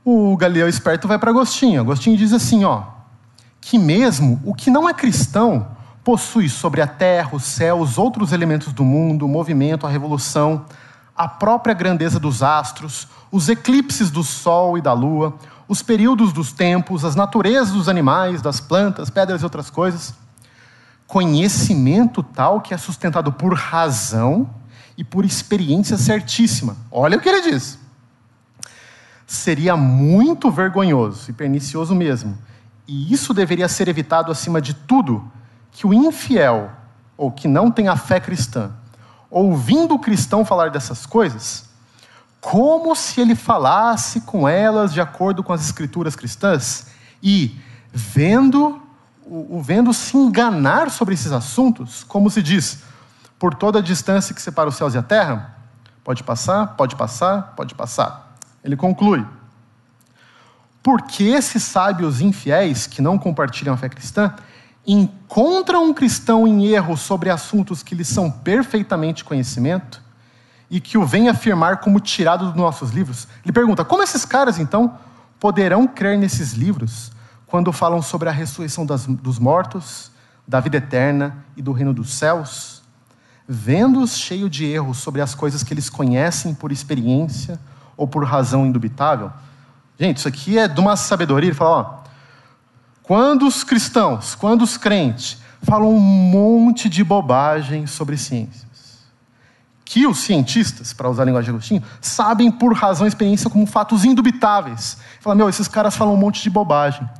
B: O Galileu esperto vai para Agostinho. Agostinho diz assim, ó, que mesmo o que não é cristão possui sobre a terra, o céu, os outros elementos do mundo, o movimento, a revolução, a própria grandeza dos astros, os eclipses do sol e da lua, os períodos dos tempos, as naturezas dos animais, das plantas, pedras e outras coisas. Conhecimento tal que é sustentado por razão e por experiência certíssima. Olha o que ele diz. Seria muito vergonhoso e pernicioso mesmo, e isso deveria ser evitado acima de tudo, que o infiel, ou que não tem a fé cristã, ouvindo o cristão falar dessas coisas, como se ele falasse com elas de acordo com as escrituras cristãs e vendo o vendo se enganar sobre esses assuntos, como se diz, por toda a distância que separa os céus e a terra, pode passar, pode passar, pode passar. Ele conclui: porque esses sábios infiéis que não compartilham a fé cristã encontram um cristão em erro sobre assuntos que lhes são perfeitamente conhecimento, e que o vem afirmar como tirado dos nossos livros. Ele pergunta: como esses caras, então, poderão crer nesses livros quando falam sobre a ressurreição das, dos mortos, da vida eterna e do reino dos céus? vendo-os cheio de erros sobre as coisas que eles conhecem por experiência ou por razão indubitável. Gente, isso aqui é de uma sabedoria. Ele fala, ó, quando os cristãos, quando os crentes falam um monte de bobagem sobre ciências, que os cientistas, para usar a linguagem de Agostinho, sabem por razão e experiência como fatos indubitáveis. Fala, meu, esses caras falam um monte de bobagem.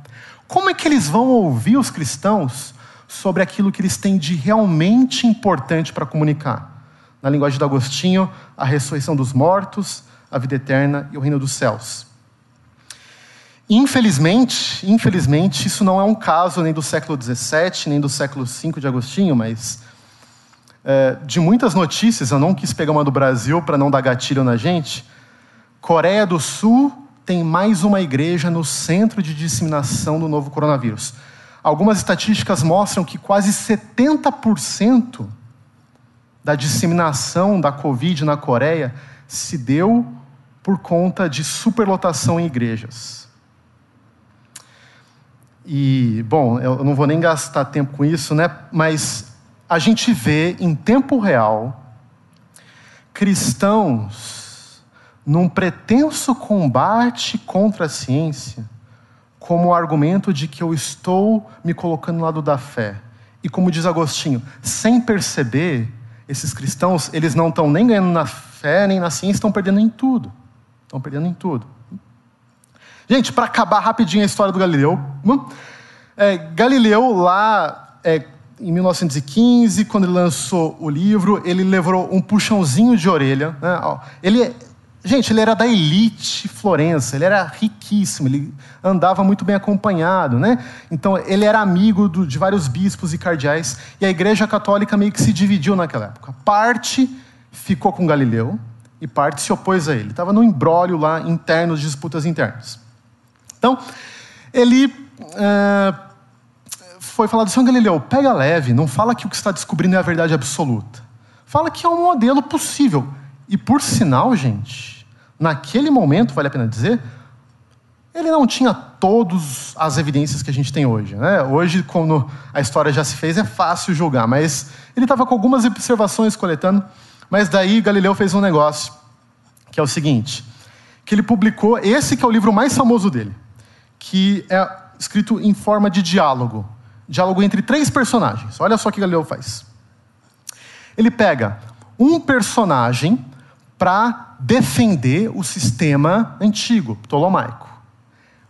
B: Como é que eles vão ouvir os cristãos sobre aquilo que eles têm de realmente importante para comunicar? Na linguagem de Agostinho, a ressurreição dos mortos, a vida eterna e o reino dos céus. Infelizmente, infelizmente, isso não é um caso nem do século XVII, nem do século V de Agostinho, mas é, de muitas notícias, eu não quis pegar uma do Brasil para não dar gatilho na gente. Coreia do Sul tem mais uma igreja no centro de disseminação do novo coronavírus. Algumas estatísticas mostram que quase 70% da disseminação da Covid na Coreia se deu por conta de superlotação em igrejas. E, bom, eu não vou nem gastar tempo com isso, né? Mas a gente vê em tempo real cristãos num pretenso combate contra a ciência, como argumento de que eu estou me colocando no lado da fé. E como diz Agostinho, sem perceber, esses cristãos, eles não estão nem ganhando na fé, nem na ciência, estão perdendo em tudo. Estão perdendo em tudo. Gente, para acabar rapidinho a história do Galileu. Hum, é, Galileu, lá é, em 1915, quando ele lançou o livro, ele levou um puxãozinho de orelha. Né? Ele, gente, ele era da elite florença, ele era riquíssimo, ele andava muito bem acompanhado. Né? Então, ele era amigo do, de vários bispos e cardeais, e a Igreja Católica meio que se dividiu naquela época. Parte ficou com Galileu, e parte se opôs a ele. Estava no embrólio lá interno, disputas internas. Então, ele uh, foi falado, São Galileu, pega leve, não fala que o que está descobrindo é a verdade absoluta. Fala que é um modelo possível. E por sinal, gente, naquele momento, vale a pena dizer, ele não tinha todas as evidências que a gente tem hoje. Né? Hoje, quando a história já se fez, é fácil julgar, mas ele estava com algumas observações coletando. Mas daí Galileu fez um negócio, que é o seguinte, que ele publicou, esse que é o livro mais famoso dele, que é escrito em forma de diálogo. Diálogo entre três personagens. Olha só o que Galileu faz. Ele pega um personagem para defender o sistema antigo, ptolomaico.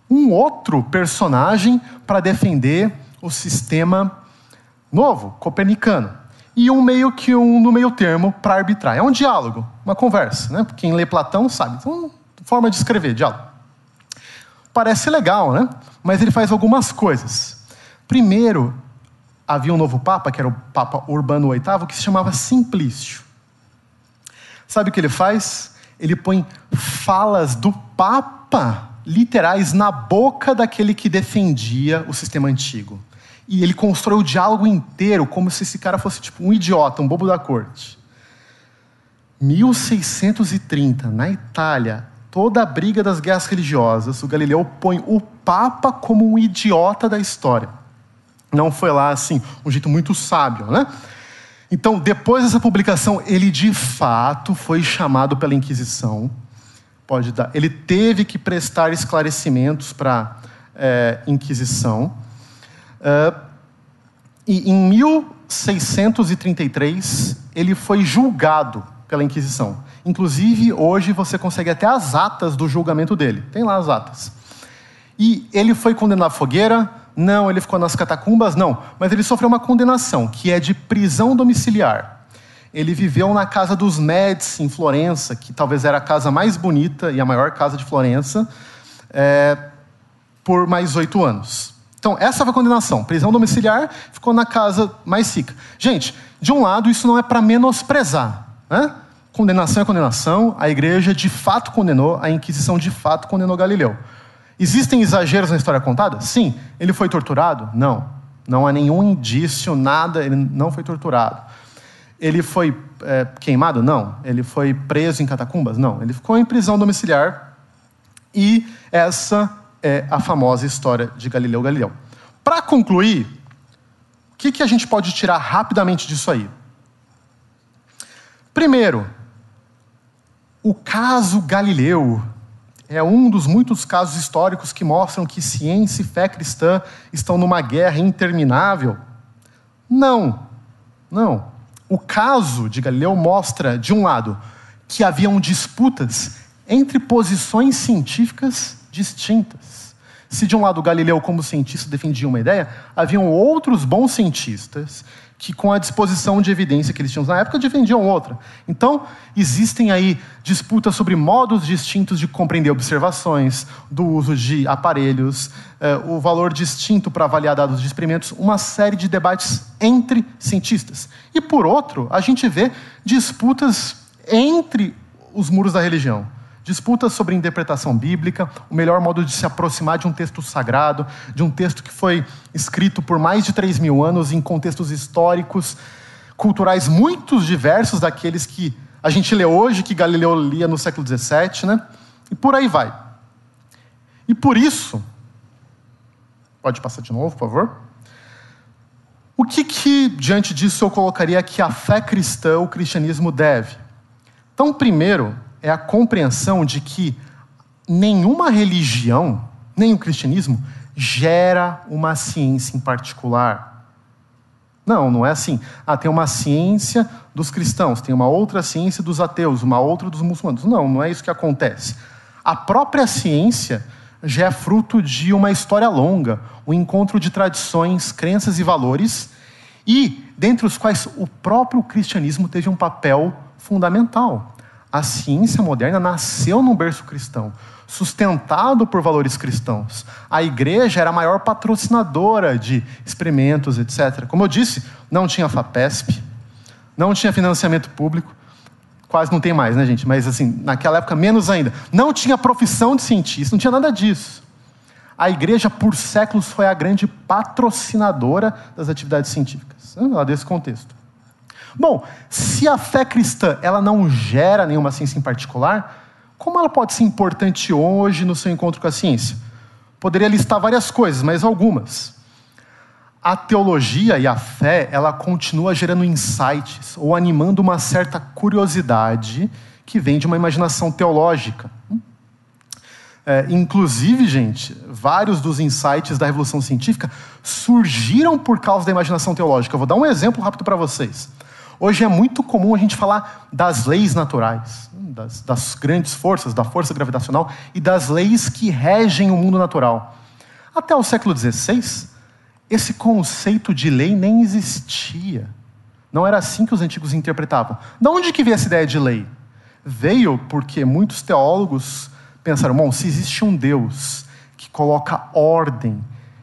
B: Um outro personagem para defender o sistema novo, copernicano e um meio que um no meio termo para arbitrar. É um diálogo, uma conversa, né? Quem lê Platão sabe. Então, forma de escrever, diálogo. Parece legal, né? Mas ele faz algumas coisas. Primeiro, havia um novo papa, que era o Papa Urbano VIII, que se chamava Simplício. Sabe o que ele faz? Ele põe falas do papa literais na boca daquele que defendia o sistema antigo. E ele constrói o diálogo inteiro como se esse cara fosse tipo um idiota, um bobo da corte. 1630, na Itália, toda a briga das guerras religiosas, o Galileu põe o Papa como um idiota da história. Não foi lá assim, um jeito muito sábio, né? Então, depois dessa publicação, ele de fato foi chamado pela Inquisição. Pode dar. Ele teve que prestar esclarecimentos para é, Inquisição. Uh, e em 1633, ele foi julgado pela Inquisição. Inclusive, hoje você consegue até as atas do julgamento dele. Tem lá as atas. E ele foi condenado à fogueira? Não. Ele ficou nas catacumbas? Não. Mas ele sofreu uma condenação, que é de prisão domiciliar. Ele viveu na casa dos Médici, em Florença, que talvez era a casa mais bonita e a maior casa de Florença, é, por mais oito anos. Então, essa foi a condenação. Prisão domiciliar, ficou na casa mais rica. Gente, de um lado, isso não é para menosprezar. Né? Condenação é condenação, a igreja de fato condenou, a Inquisição de fato condenou Galileu. Existem exageros na história contada? Sim. Ele foi torturado? Não. Não há nenhum indício, nada, ele não foi torturado. Ele foi é, queimado? Não. Ele foi preso em catacumbas? Não. Ele ficou em prisão domiciliar. E essa é a famosa história de Galileu Galileu. Para concluir, o que, que a gente pode tirar rapidamente disso aí? Primeiro, o caso Galileu é um dos muitos casos históricos que mostram que ciência e fé cristã estão numa guerra interminável. Não, não. O caso de Galileu mostra, de um lado, que haviam disputas entre posições científicas distintas. Se de um lado Galileu, como cientista, defendia uma ideia, haviam outros bons cientistas que, com a disposição de evidência que eles tinham na época, defendiam outra. Então, existem aí disputas sobre modos distintos de compreender observações, do uso de aparelhos, eh, o valor distinto para avaliar dados de experimentos, uma série de debates entre cientistas. E, por outro, a gente vê disputas entre os muros da religião. Disputas sobre interpretação bíblica, o melhor modo de se aproximar de um texto sagrado, de um texto que foi escrito por mais de 3 mil anos em contextos históricos, culturais muito diversos daqueles que a gente lê hoje, que Galileu lia no século XVII, né? E por aí vai. E por isso, pode passar de novo, por favor. O que, que diante disso eu colocaria que a fé cristã, o cristianismo deve? Então, primeiro, é a compreensão de que nenhuma religião, nem o cristianismo, gera uma ciência em particular. Não, não é assim. Ah, tem uma ciência dos cristãos, tem uma outra ciência dos ateus, uma outra dos muçulmanos. Não, não é isso que acontece. A própria ciência já é fruto de uma história longa, um encontro de tradições, crenças e valores, e dentre os quais o próprio cristianismo teve um papel fundamental. A ciência moderna nasceu num berço cristão, sustentado por valores cristãos. A igreja era a maior patrocinadora de experimentos, etc. Como eu disse, não tinha FAPESP, não tinha financiamento público, quase não tem mais, né, gente? Mas assim, naquela época menos ainda. Não tinha profissão de cientista, não tinha nada disso. A igreja, por séculos, foi a grande patrocinadora das atividades científicas, lá desse contexto. Bom, se a fé cristã ela não gera nenhuma ciência em particular, como ela pode ser importante hoje no seu encontro com a ciência? Poderia listar várias coisas, mas algumas. A teologia e a fé, ela continua gerando insights ou animando uma certa curiosidade que vem de uma imaginação teológica. É, inclusive, gente, vários dos insights da revolução científica surgiram por causa da imaginação teológica. Eu vou dar um exemplo rápido para vocês. Hoje é muito comum a gente falar das leis naturais, das, das, grandes forças, da força gravitacional e das leis que regem o mundo natural. Até o século XVI, esse conceito de lei nem existia. Não era assim que os antigos interpretavam. De onde que veio essa ideia de lei? Veio porque muitos teólogos pensaram: bom, se existe um Deus que coloca ordem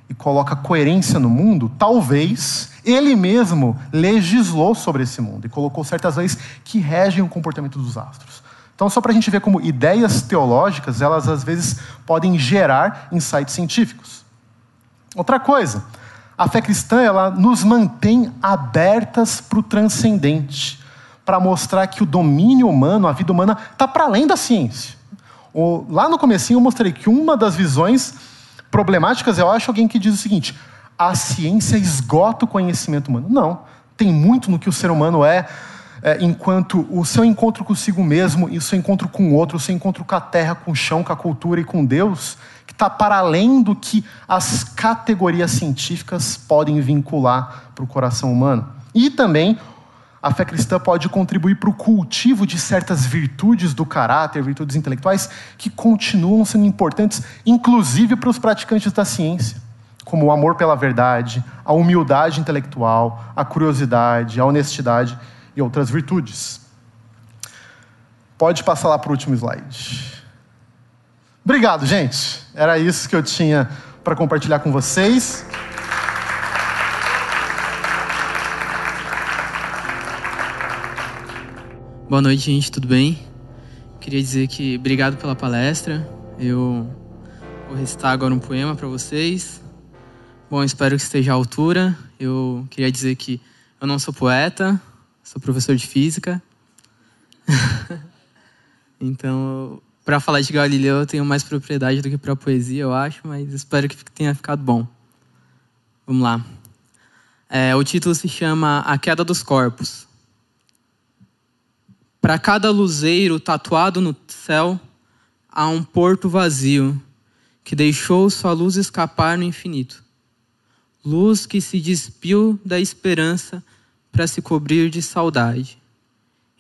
B: e coloca coerência no mundo, talvez ele mesmo legislou sobre esse mundo e colocou certas leis que regem o comportamento dos astros. Então, só para a gente ver como ideias teológicas, elas às vezes podem gerar insights científicos. Outra coisa, a fé cristã ela nos mantém abertas para o transcendente, para mostrar que o domínio humano, a vida humana, está para além da ciência. Lá no comecinho eu mostrei que uma das visões problemáticas, eu acho, alguém que diz o seguinte: a ciência esgota o conhecimento humano. Não. Tem muito no que o ser humano é, é, enquanto o seu encontro consigo mesmo e o seu encontro com o outro, o seu encontro com a terra, com o chão, com a cultura e com Deus, que está para além do que as categorias científicas podem vincular para o coração humano. E também a fé cristã pode contribuir para o cultivo de certas virtudes do caráter, virtudes intelectuais, que continuam sendo importantes, inclusive para os praticantes da ciência como o amor pela verdade, a humildade intelectual, a curiosidade, a honestidade e outras virtudes. Pode passar lá para o último slide. Obrigado, gente. Era isso que eu tinha para compartilhar com vocês.
C: Boa noite, gente. Tudo bem? Queria dizer que obrigado pela palestra. Eu vou recitar agora um poema para vocês. Bom, espero que esteja à altura. Eu queria dizer que eu não sou poeta, sou professor de física. então, para falar de Galileu, eu tenho mais propriedade do que para poesia, eu acho, mas espero que tenha ficado bom. Vamos lá. É, o título se chama A Queda dos Corpos. Para cada luzeiro tatuado no céu, há um porto vazio que deixou sua luz escapar no infinito. Luz que se despiu da esperança para se cobrir de saudade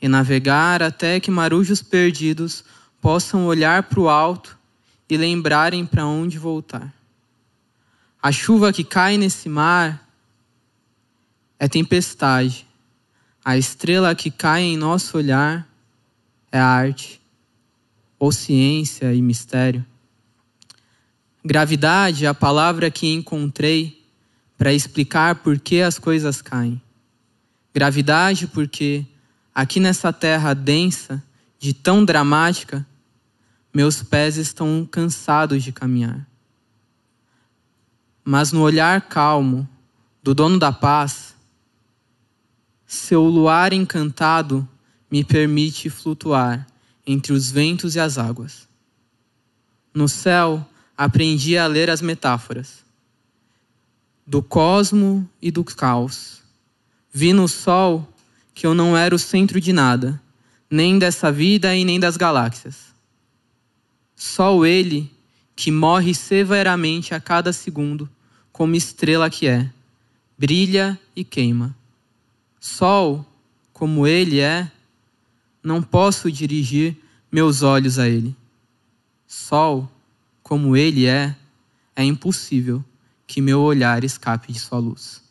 C: e navegar até que marujos perdidos possam olhar para o alto e lembrarem para onde voltar. A chuva que cai nesse mar é tempestade. A estrela que cai em nosso olhar é arte, ou ciência e mistério. Gravidade é a palavra que encontrei para explicar por que as coisas caem. Gravidade porque aqui nessa terra densa, de tão dramática, meus pés estão cansados de caminhar. Mas no olhar calmo do dono da paz, seu luar encantado me permite flutuar entre os ventos e as águas. No céu, aprendi a ler as metáforas do cosmo e do caos. Vi no sol que eu não era o centro de nada, nem dessa vida e nem das galáxias. Só ele que morre severamente a cada segundo, como estrela que é, brilha e queima. Sol, como ele é, não posso dirigir meus olhos a ele. Sol, como ele é, é impossível que meu olhar escape de sua luz.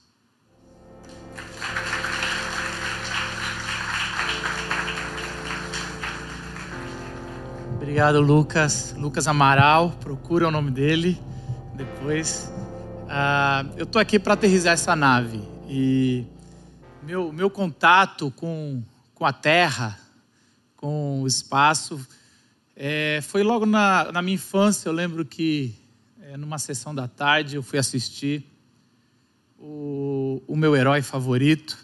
A: Obrigado, Lucas. Lucas Amaral, procura o nome dele depois. Uh, eu estou aqui para aterrizar essa nave e meu, meu contato com, com a Terra, com o espaço, é, foi logo na, na minha infância. Eu lembro que é, numa sessão da tarde eu fui assistir o, o meu herói favorito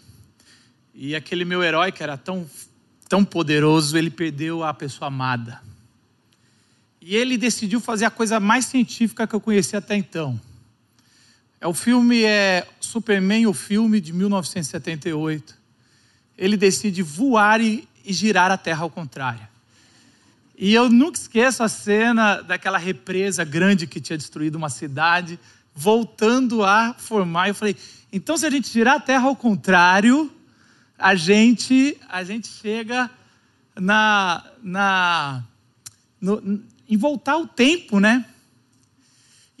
A: e aquele meu herói que era tão, tão poderoso, ele perdeu a pessoa amada. E ele decidiu fazer a coisa mais científica que eu conheci até então. É o filme é Superman, o filme de 1978. Ele decide voar e, e girar a Terra ao contrário. E eu nunca esqueço a cena daquela represa grande que tinha destruído uma cidade, voltando a formar. Eu falei, então se a gente girar a Terra ao contrário, a gente a gente chega na, na no, em voltar o tempo, né?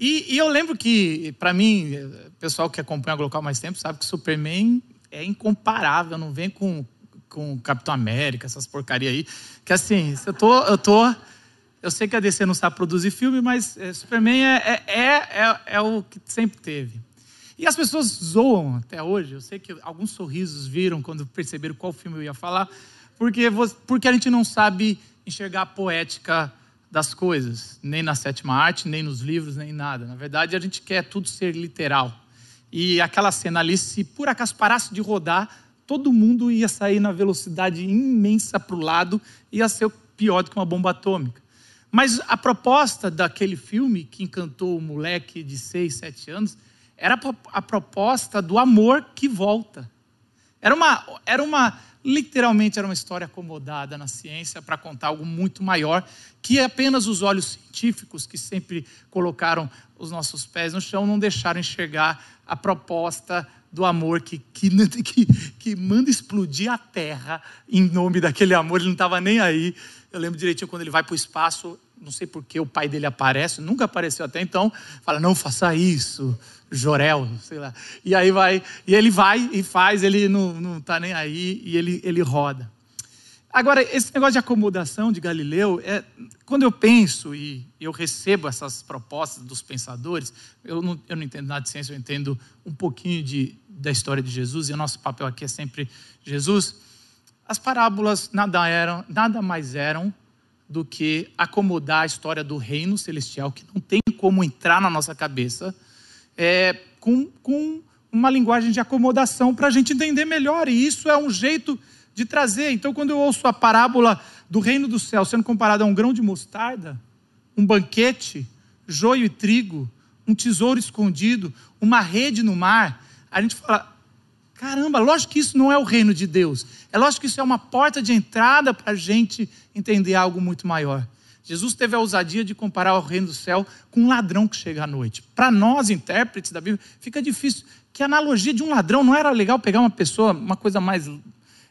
A: E, e eu lembro que, para mim, o pessoal que acompanha a Glocal mais tempo sabe que Superman é incomparável, não vem com, com Capitão América, essas porcaria aí. Que assim, eu tô, eu tô. Eu sei que a DC não sabe produzir filme, mas é, Superman é, é, é, é, é o que sempre teve. E as pessoas zoam até hoje. Eu sei que alguns sorrisos viram quando perceberam qual filme eu ia falar, porque, porque a gente não sabe enxergar a poética das coisas, nem na sétima arte, nem nos livros, nem nada. Na verdade, a gente quer tudo ser literal. E aquela cena ali, se por acaso parasse de rodar, todo mundo ia sair na velocidade imensa para o lado, ia ser pior do que uma bomba atômica. Mas a proposta daquele filme que encantou o moleque de 6, 7 anos era a proposta do amor que volta. Era uma, era uma literalmente era uma história acomodada na ciência para contar algo muito maior que apenas os olhos científicos que sempre colocaram os nossos pés no chão não deixaram enxergar a proposta do amor que, que, que, que manda explodir a terra em nome daquele amor, ele não estava nem aí. Eu lembro direitinho quando ele vai para o espaço, não sei por que o pai dele aparece, nunca apareceu até então, fala: não faça isso, Jorel, sei lá. E aí vai, e ele vai e faz, ele não está nem aí e ele, ele roda. Agora, esse negócio de acomodação de Galileu, é, quando eu penso e eu recebo essas propostas dos pensadores, eu não, eu não entendo nada de ciência, eu entendo um pouquinho de, da história de Jesus, e o nosso papel aqui é sempre Jesus. As parábolas nada, eram, nada mais eram do que acomodar a história do reino celestial, que não tem como entrar na nossa cabeça, é, com, com uma linguagem de acomodação para a gente entender melhor. E isso é um jeito de trazer. Então, quando eu ouço a parábola do reino do céu sendo comparada a um grão de mostarda, um banquete, joio e trigo, um tesouro escondido, uma rede no mar, a gente fala: caramba, lógico que isso não é o reino de Deus. É lógico que isso é uma porta de entrada para a gente entender algo muito maior. Jesus teve a ousadia de comparar o reino do céu com um ladrão que chega à noite. Para nós, intérpretes da Bíblia, fica difícil. Que analogia de um ladrão não era legal pegar uma pessoa, uma coisa mais.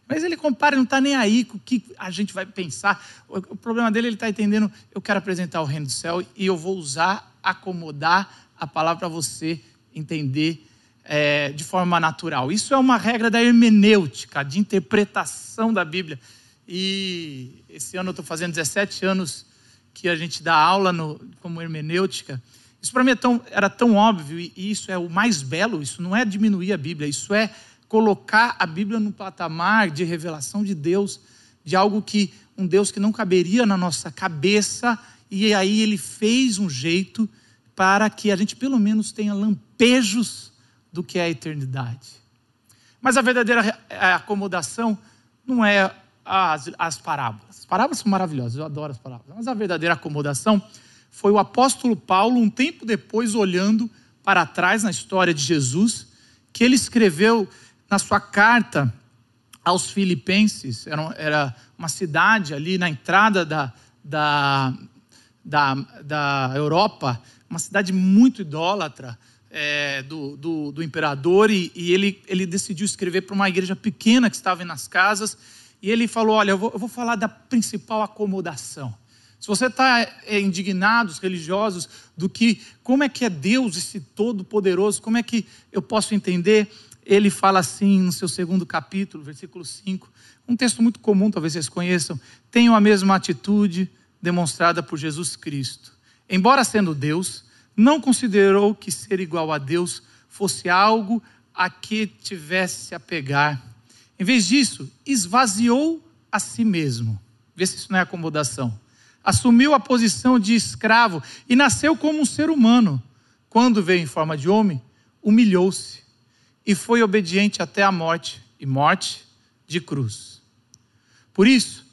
A: Mas ele compara, não está nem aí com o que a gente vai pensar. O problema dele, ele está entendendo. Eu quero apresentar o reino do céu e eu vou usar, acomodar a palavra para você entender é, de forma natural. Isso é uma regra da hermenêutica, de interpretação da Bíblia. E esse ano eu estou fazendo 17 anos que a gente dá aula no, como hermenêutica, isso para mim é tão, era tão óbvio, e, isso é o mais belo, isso não é diminuir a Bíblia, isso é colocar a Bíblia no patamar de revelação de Deus, de algo que um Deus que não caberia na nossa cabeça, e aí ele fez um jeito para que a gente pelo menos tenha lampejos do que é a eternidade. Mas a verdadeira acomodação não é as, as parábolas. As parábolas são maravilhosas, eu adoro as parábolas. Mas a verdadeira acomodação foi o apóstolo Paulo, um tempo depois, olhando para trás na história de Jesus, que ele escreveu na sua carta aos Filipenses, era, uma cidade ali na entrada da, da, da, da Europa, uma cidade muito idólatra. É, do, do, do, imperador, e, e ele, ele decidiu escrever para uma igreja pequena que estava nas casas, e ele falou: Olha, eu vou, eu vou falar da principal acomodação. Se você está é, indignado, os religiosos, do que como é que é Deus, esse Todo-Poderoso, como é que eu posso entender? Ele fala assim no seu segundo capítulo, versículo 5, um texto muito comum, talvez vocês conheçam. Tenham a mesma atitude demonstrada por Jesus Cristo. Embora sendo Deus, não considerou que ser igual a Deus fosse algo a que tivesse a pegar em vez disso, esvaziou a si mesmo. Vê se isso não é acomodação. Assumiu a posição de escravo e nasceu como um ser humano. Quando veio em forma de homem, humilhou-se e foi obediente até a morte e morte de cruz. Por isso,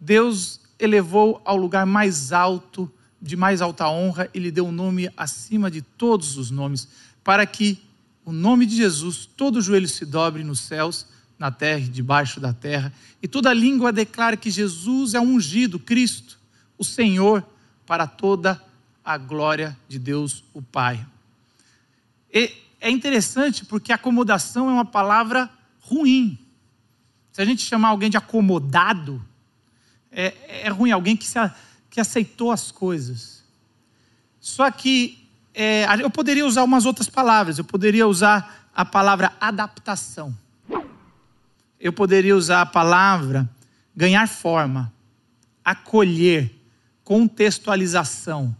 A: Deus elevou ao lugar mais alto, de mais alta honra, e lhe deu um nome acima de todos os nomes, para que o nome de Jesus, todo joelho se dobre nos céus na terra e debaixo da terra, e toda língua declara que Jesus é ungido, Cristo, o Senhor, para toda a glória de Deus, o Pai. E é interessante porque acomodação é uma palavra ruim. Se a gente chamar alguém de acomodado, é, é ruim, alguém que, se, que aceitou as coisas. Só que é, eu poderia usar umas outras palavras, eu poderia usar a palavra adaptação eu poderia usar a palavra ganhar forma, acolher, contextualização,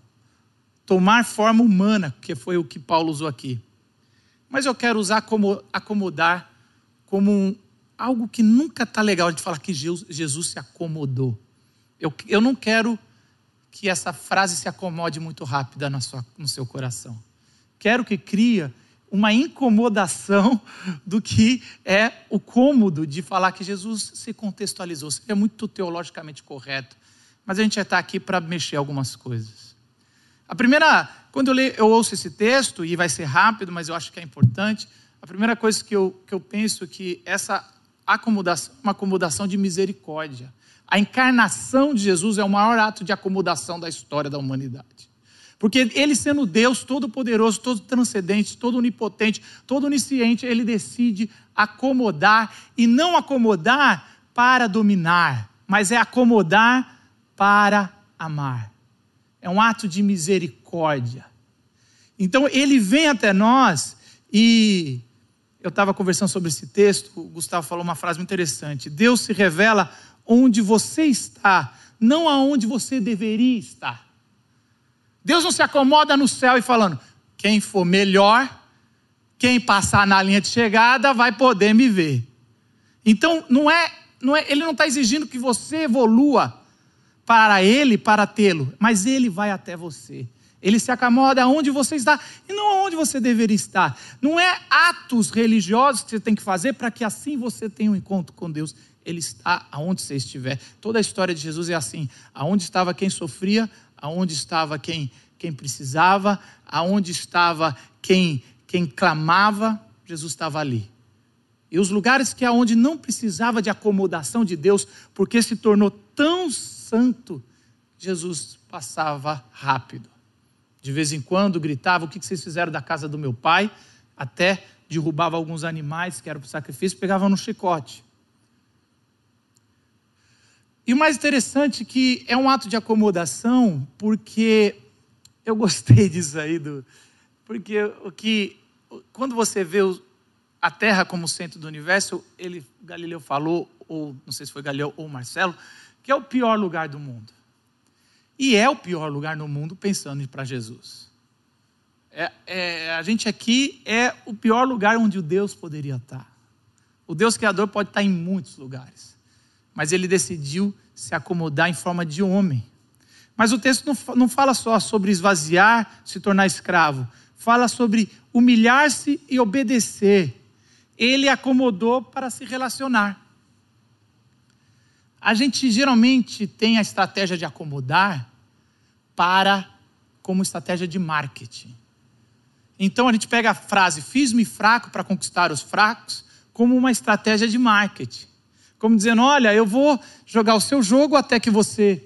A: tomar forma humana, que foi o que Paulo usou aqui. Mas eu quero usar como acomodar como um, algo que nunca está legal de falar que Jesus se acomodou. Eu, eu não quero que essa frase se acomode muito rápida sua, no seu coração. Quero que cria uma incomodação do que é o cômodo de falar que Jesus se contextualizou. Seria muito teologicamente correto, mas a gente já está aqui para mexer algumas coisas. A primeira, quando eu, leio, eu ouço esse texto, e vai ser rápido, mas eu acho que é importante, a primeira coisa que eu, que eu penso é que essa acomodação uma acomodação de misericórdia. A encarnação de Jesus é o maior ato de acomodação da história da humanidade. Porque ele sendo Deus todo-poderoso, todo transcendente, todo onipotente, todo onisciente, ele decide acomodar e não acomodar para dominar, mas é acomodar para amar. É um ato de misericórdia. Então ele vem até nós e eu estava conversando sobre esse texto, o Gustavo falou uma frase muito interessante. Deus se revela onde você está, não aonde você deveria estar. Deus não se acomoda no céu e falando: quem for melhor, quem passar na linha de chegada vai poder me ver. Então, não é, não é ele não está exigindo que você evolua para ele, para tê-lo, mas ele vai até você. Ele se acomoda aonde você está e não aonde você deveria estar. Não é atos religiosos que você tem que fazer para que assim você tenha um encontro com Deus. Ele está aonde você estiver. Toda a história de Jesus é assim: aonde estava quem sofria, aonde estava quem, quem precisava, aonde estava quem, quem clamava, Jesus estava ali. E os lugares que aonde não precisava de acomodação de Deus, porque se tornou tão santo, Jesus passava rápido. De vez em quando gritava: O que vocês fizeram da casa do meu pai? Até derrubava alguns animais que eram para sacrifício, pegava no chicote. E o mais interessante é que é um ato de acomodação, porque eu gostei disso aí, do, porque o que quando você vê a Terra como centro do universo, ele, Galileu falou, ou não sei se foi Galileu ou Marcelo, que é o pior lugar do mundo. E é o pior lugar no mundo pensando para Jesus. É, é, a gente aqui é o pior lugar onde o Deus poderia estar. O Deus Criador pode estar em muitos lugares, mas ele decidiu se acomodar em forma de homem. Mas o texto não, fala só sobre esvaziar, se tornar escravo, fala sobre humilhar-se e obedecer ele acomodou para se relacionar. A gente geralmente tem a estratégia de acomodar para como estratégia de marketing. Então a gente pega a frase fiz-me fraco para conquistar os fracos como uma estratégia de marketing. Como dizendo, olha, eu vou jogar o seu jogo até que você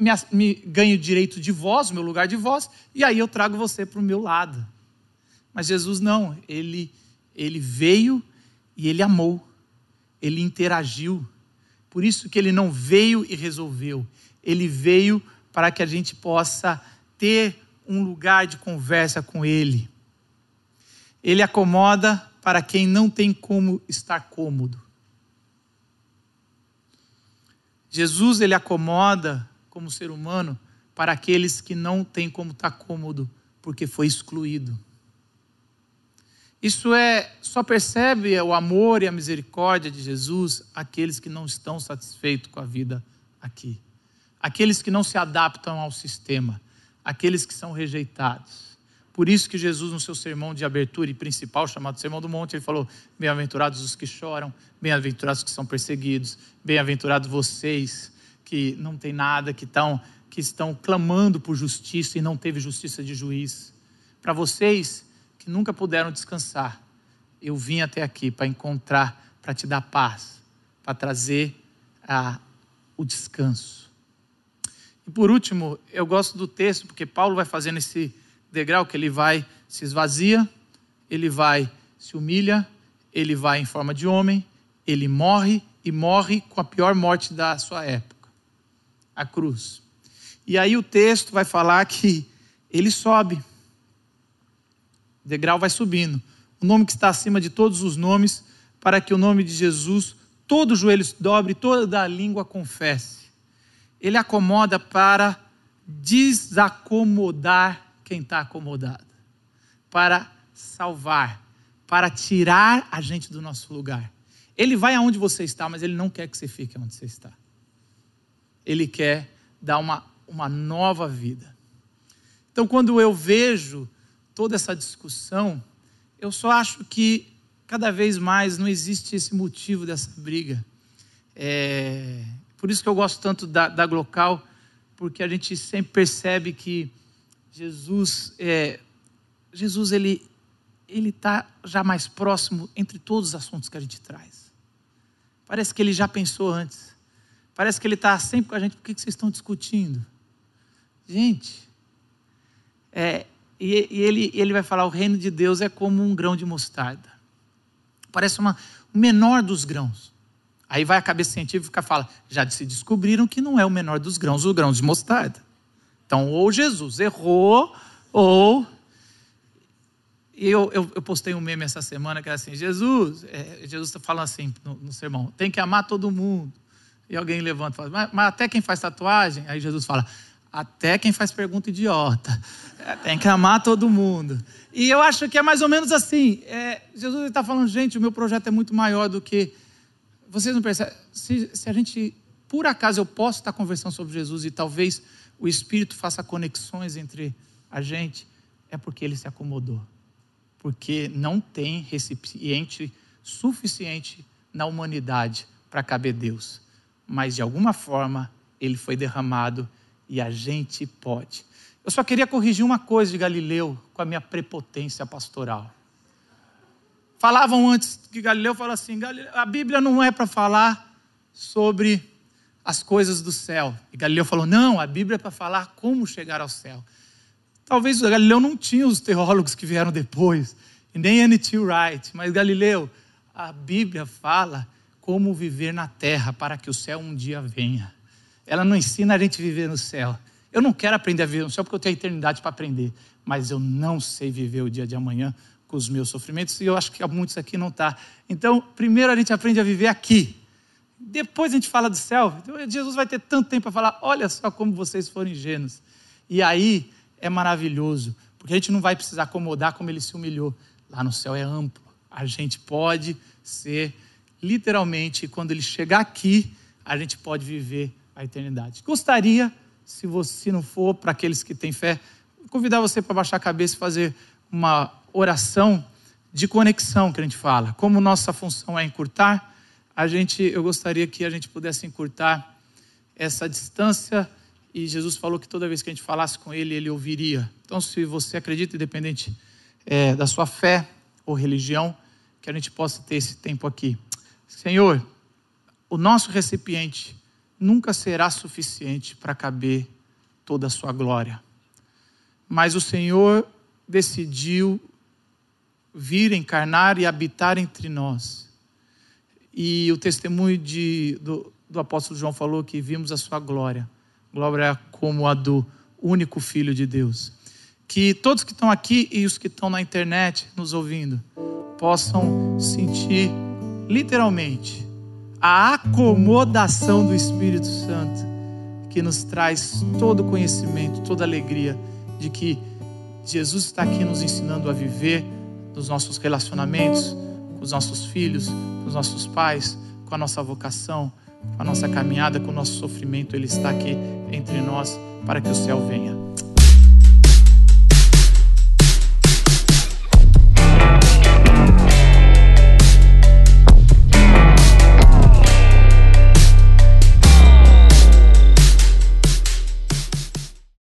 A: me, me ganhe o direito de voz, o meu lugar de voz, e aí eu trago você para o meu lado. Mas Jesus não, ele ele veio e ele amou, ele interagiu. Por isso que ele não veio e resolveu, ele veio para que a gente possa ter um lugar de conversa com ele. Ele acomoda para quem não tem como estar cômodo. Jesus ele acomoda como ser humano para aqueles que não têm como estar cômodo porque foi excluído. Isso é, só percebe o amor e a misericórdia de Jesus aqueles que não estão satisfeitos com a vida aqui. Aqueles que não se adaptam ao sistema, aqueles que são rejeitados. Por isso que Jesus, no seu sermão de abertura e principal, chamado Sermão do Monte, ele falou: Bem-aventurados os que choram, bem-aventurados os que são perseguidos, bem-aventurados vocês que não têm nada, que estão, que estão clamando por justiça e não teve justiça de juiz. Para vocês, que nunca puderam descansar, eu vim até aqui para encontrar, para te dar paz, para trazer a, o descanso. E por último, eu gosto do texto, porque Paulo vai fazendo esse degrau que ele vai se esvazia, ele vai se humilha, ele vai em forma de homem, ele morre e morre com a pior morte da sua época a cruz. E aí o texto vai falar que ele sobe o degrau vai subindo. O nome que está acima de todos os nomes, para que o nome de Jesus todo joelho se dobre, toda a língua confesse. Ele acomoda para desacomodar quem está acomodado, para salvar, para tirar a gente do nosso lugar. Ele vai aonde você está, mas ele não quer que você fique onde você está. Ele quer dar uma, uma nova vida. Então, quando eu vejo toda essa discussão, eu só acho que cada vez mais não existe esse motivo dessa briga. É, por isso que eu gosto tanto da, da Glocal, porque a gente sempre percebe que Jesus, é, Jesus ele ele está já mais próximo entre todos os assuntos que a gente traz. Parece que ele já pensou antes. Parece que ele está sempre com a gente. Por que, que vocês estão discutindo? Gente, é, e, e ele, ele vai falar: o reino de Deus é como um grão de mostarda. Parece uma, o menor dos grãos. Aí vai a cabeça científica e fala: já se descobriram que não é o menor dos grãos, o grão de mostarda. Então, ou Jesus errou, ou. Eu, eu, eu postei um meme essa semana que era assim: Jesus, é, Jesus está falando assim no, no, sermão, tem que amar todo mundo. E alguém levanta e fala: mas, mas até quem faz tatuagem? Aí Jesus fala: até quem faz pergunta idiota. É, tem que amar todo mundo. E eu acho que é mais ou menos assim. É, Jesus está falando, gente, o meu projeto é muito maior do que. Vocês não percebem? Se, se a gente, por acaso, eu posso estar conversando sobre Jesus e talvez o Espírito faça conexões entre a gente, é porque ele se acomodou. Porque não tem recipiente suficiente na humanidade para caber Deus. Mas de alguma forma ele foi derramado e a gente pode. Eu só queria corrigir uma coisa de Galileu com a minha prepotência pastoral. falavam antes que Galileu falou assim: a Bíblia não é para falar sobre as coisas do céu. E Galileu falou: não, a Bíblia é para falar como chegar ao céu. Talvez Galileu não tinha os teólogos que vieram depois, e nem N.T. Wright, mas Galileu, a Bíblia fala como viver na terra para que o céu um dia venha. Ela não ensina a gente viver no céu. Eu não quero aprender a viver no céu porque eu tenho a eternidade para aprender, mas eu não sei viver o dia de amanhã com os meus sofrimentos e eu acho que muitos aqui não tá. Então, primeiro a gente aprende a viver aqui. Depois a gente fala do céu. Então, Jesus vai ter tanto tempo para falar: olha só como vocês foram ingênuos. E aí é maravilhoso, porque a gente não vai precisar acomodar como ele se humilhou. Lá no céu é amplo. A gente pode ser, literalmente, quando ele chegar aqui, a gente pode viver a eternidade. Gostaria, se você não for, para aqueles que têm fé, convidar você para baixar a cabeça e fazer uma oração de conexão que a gente fala. Como nossa função é encurtar, a gente, eu gostaria que a gente pudesse encurtar essa distância e Jesus falou que toda vez que a gente falasse com ele, ele ouviria. Então, se você acredita, independente é, da sua fé ou religião, que a gente possa ter esse tempo aqui. Senhor, o nosso recipiente nunca será suficiente para caber toda a sua glória. Mas o Senhor decidiu vir encarnar e habitar entre nós. E o testemunho de, do, do apóstolo João falou que vimos a sua glória glória como a do único Filho de Deus. Que todos que estão aqui e os que estão na internet nos ouvindo possam sentir literalmente a acomodação do Espírito Santo que nos traz todo conhecimento, toda alegria de que Jesus está aqui nos ensinando a viver nos nossos relacionamentos com os nossos filhos, com os nossos pais, com a nossa vocação, com a nossa caminhada, com o nosso sofrimento. Ele está aqui entre nós para que o céu venha.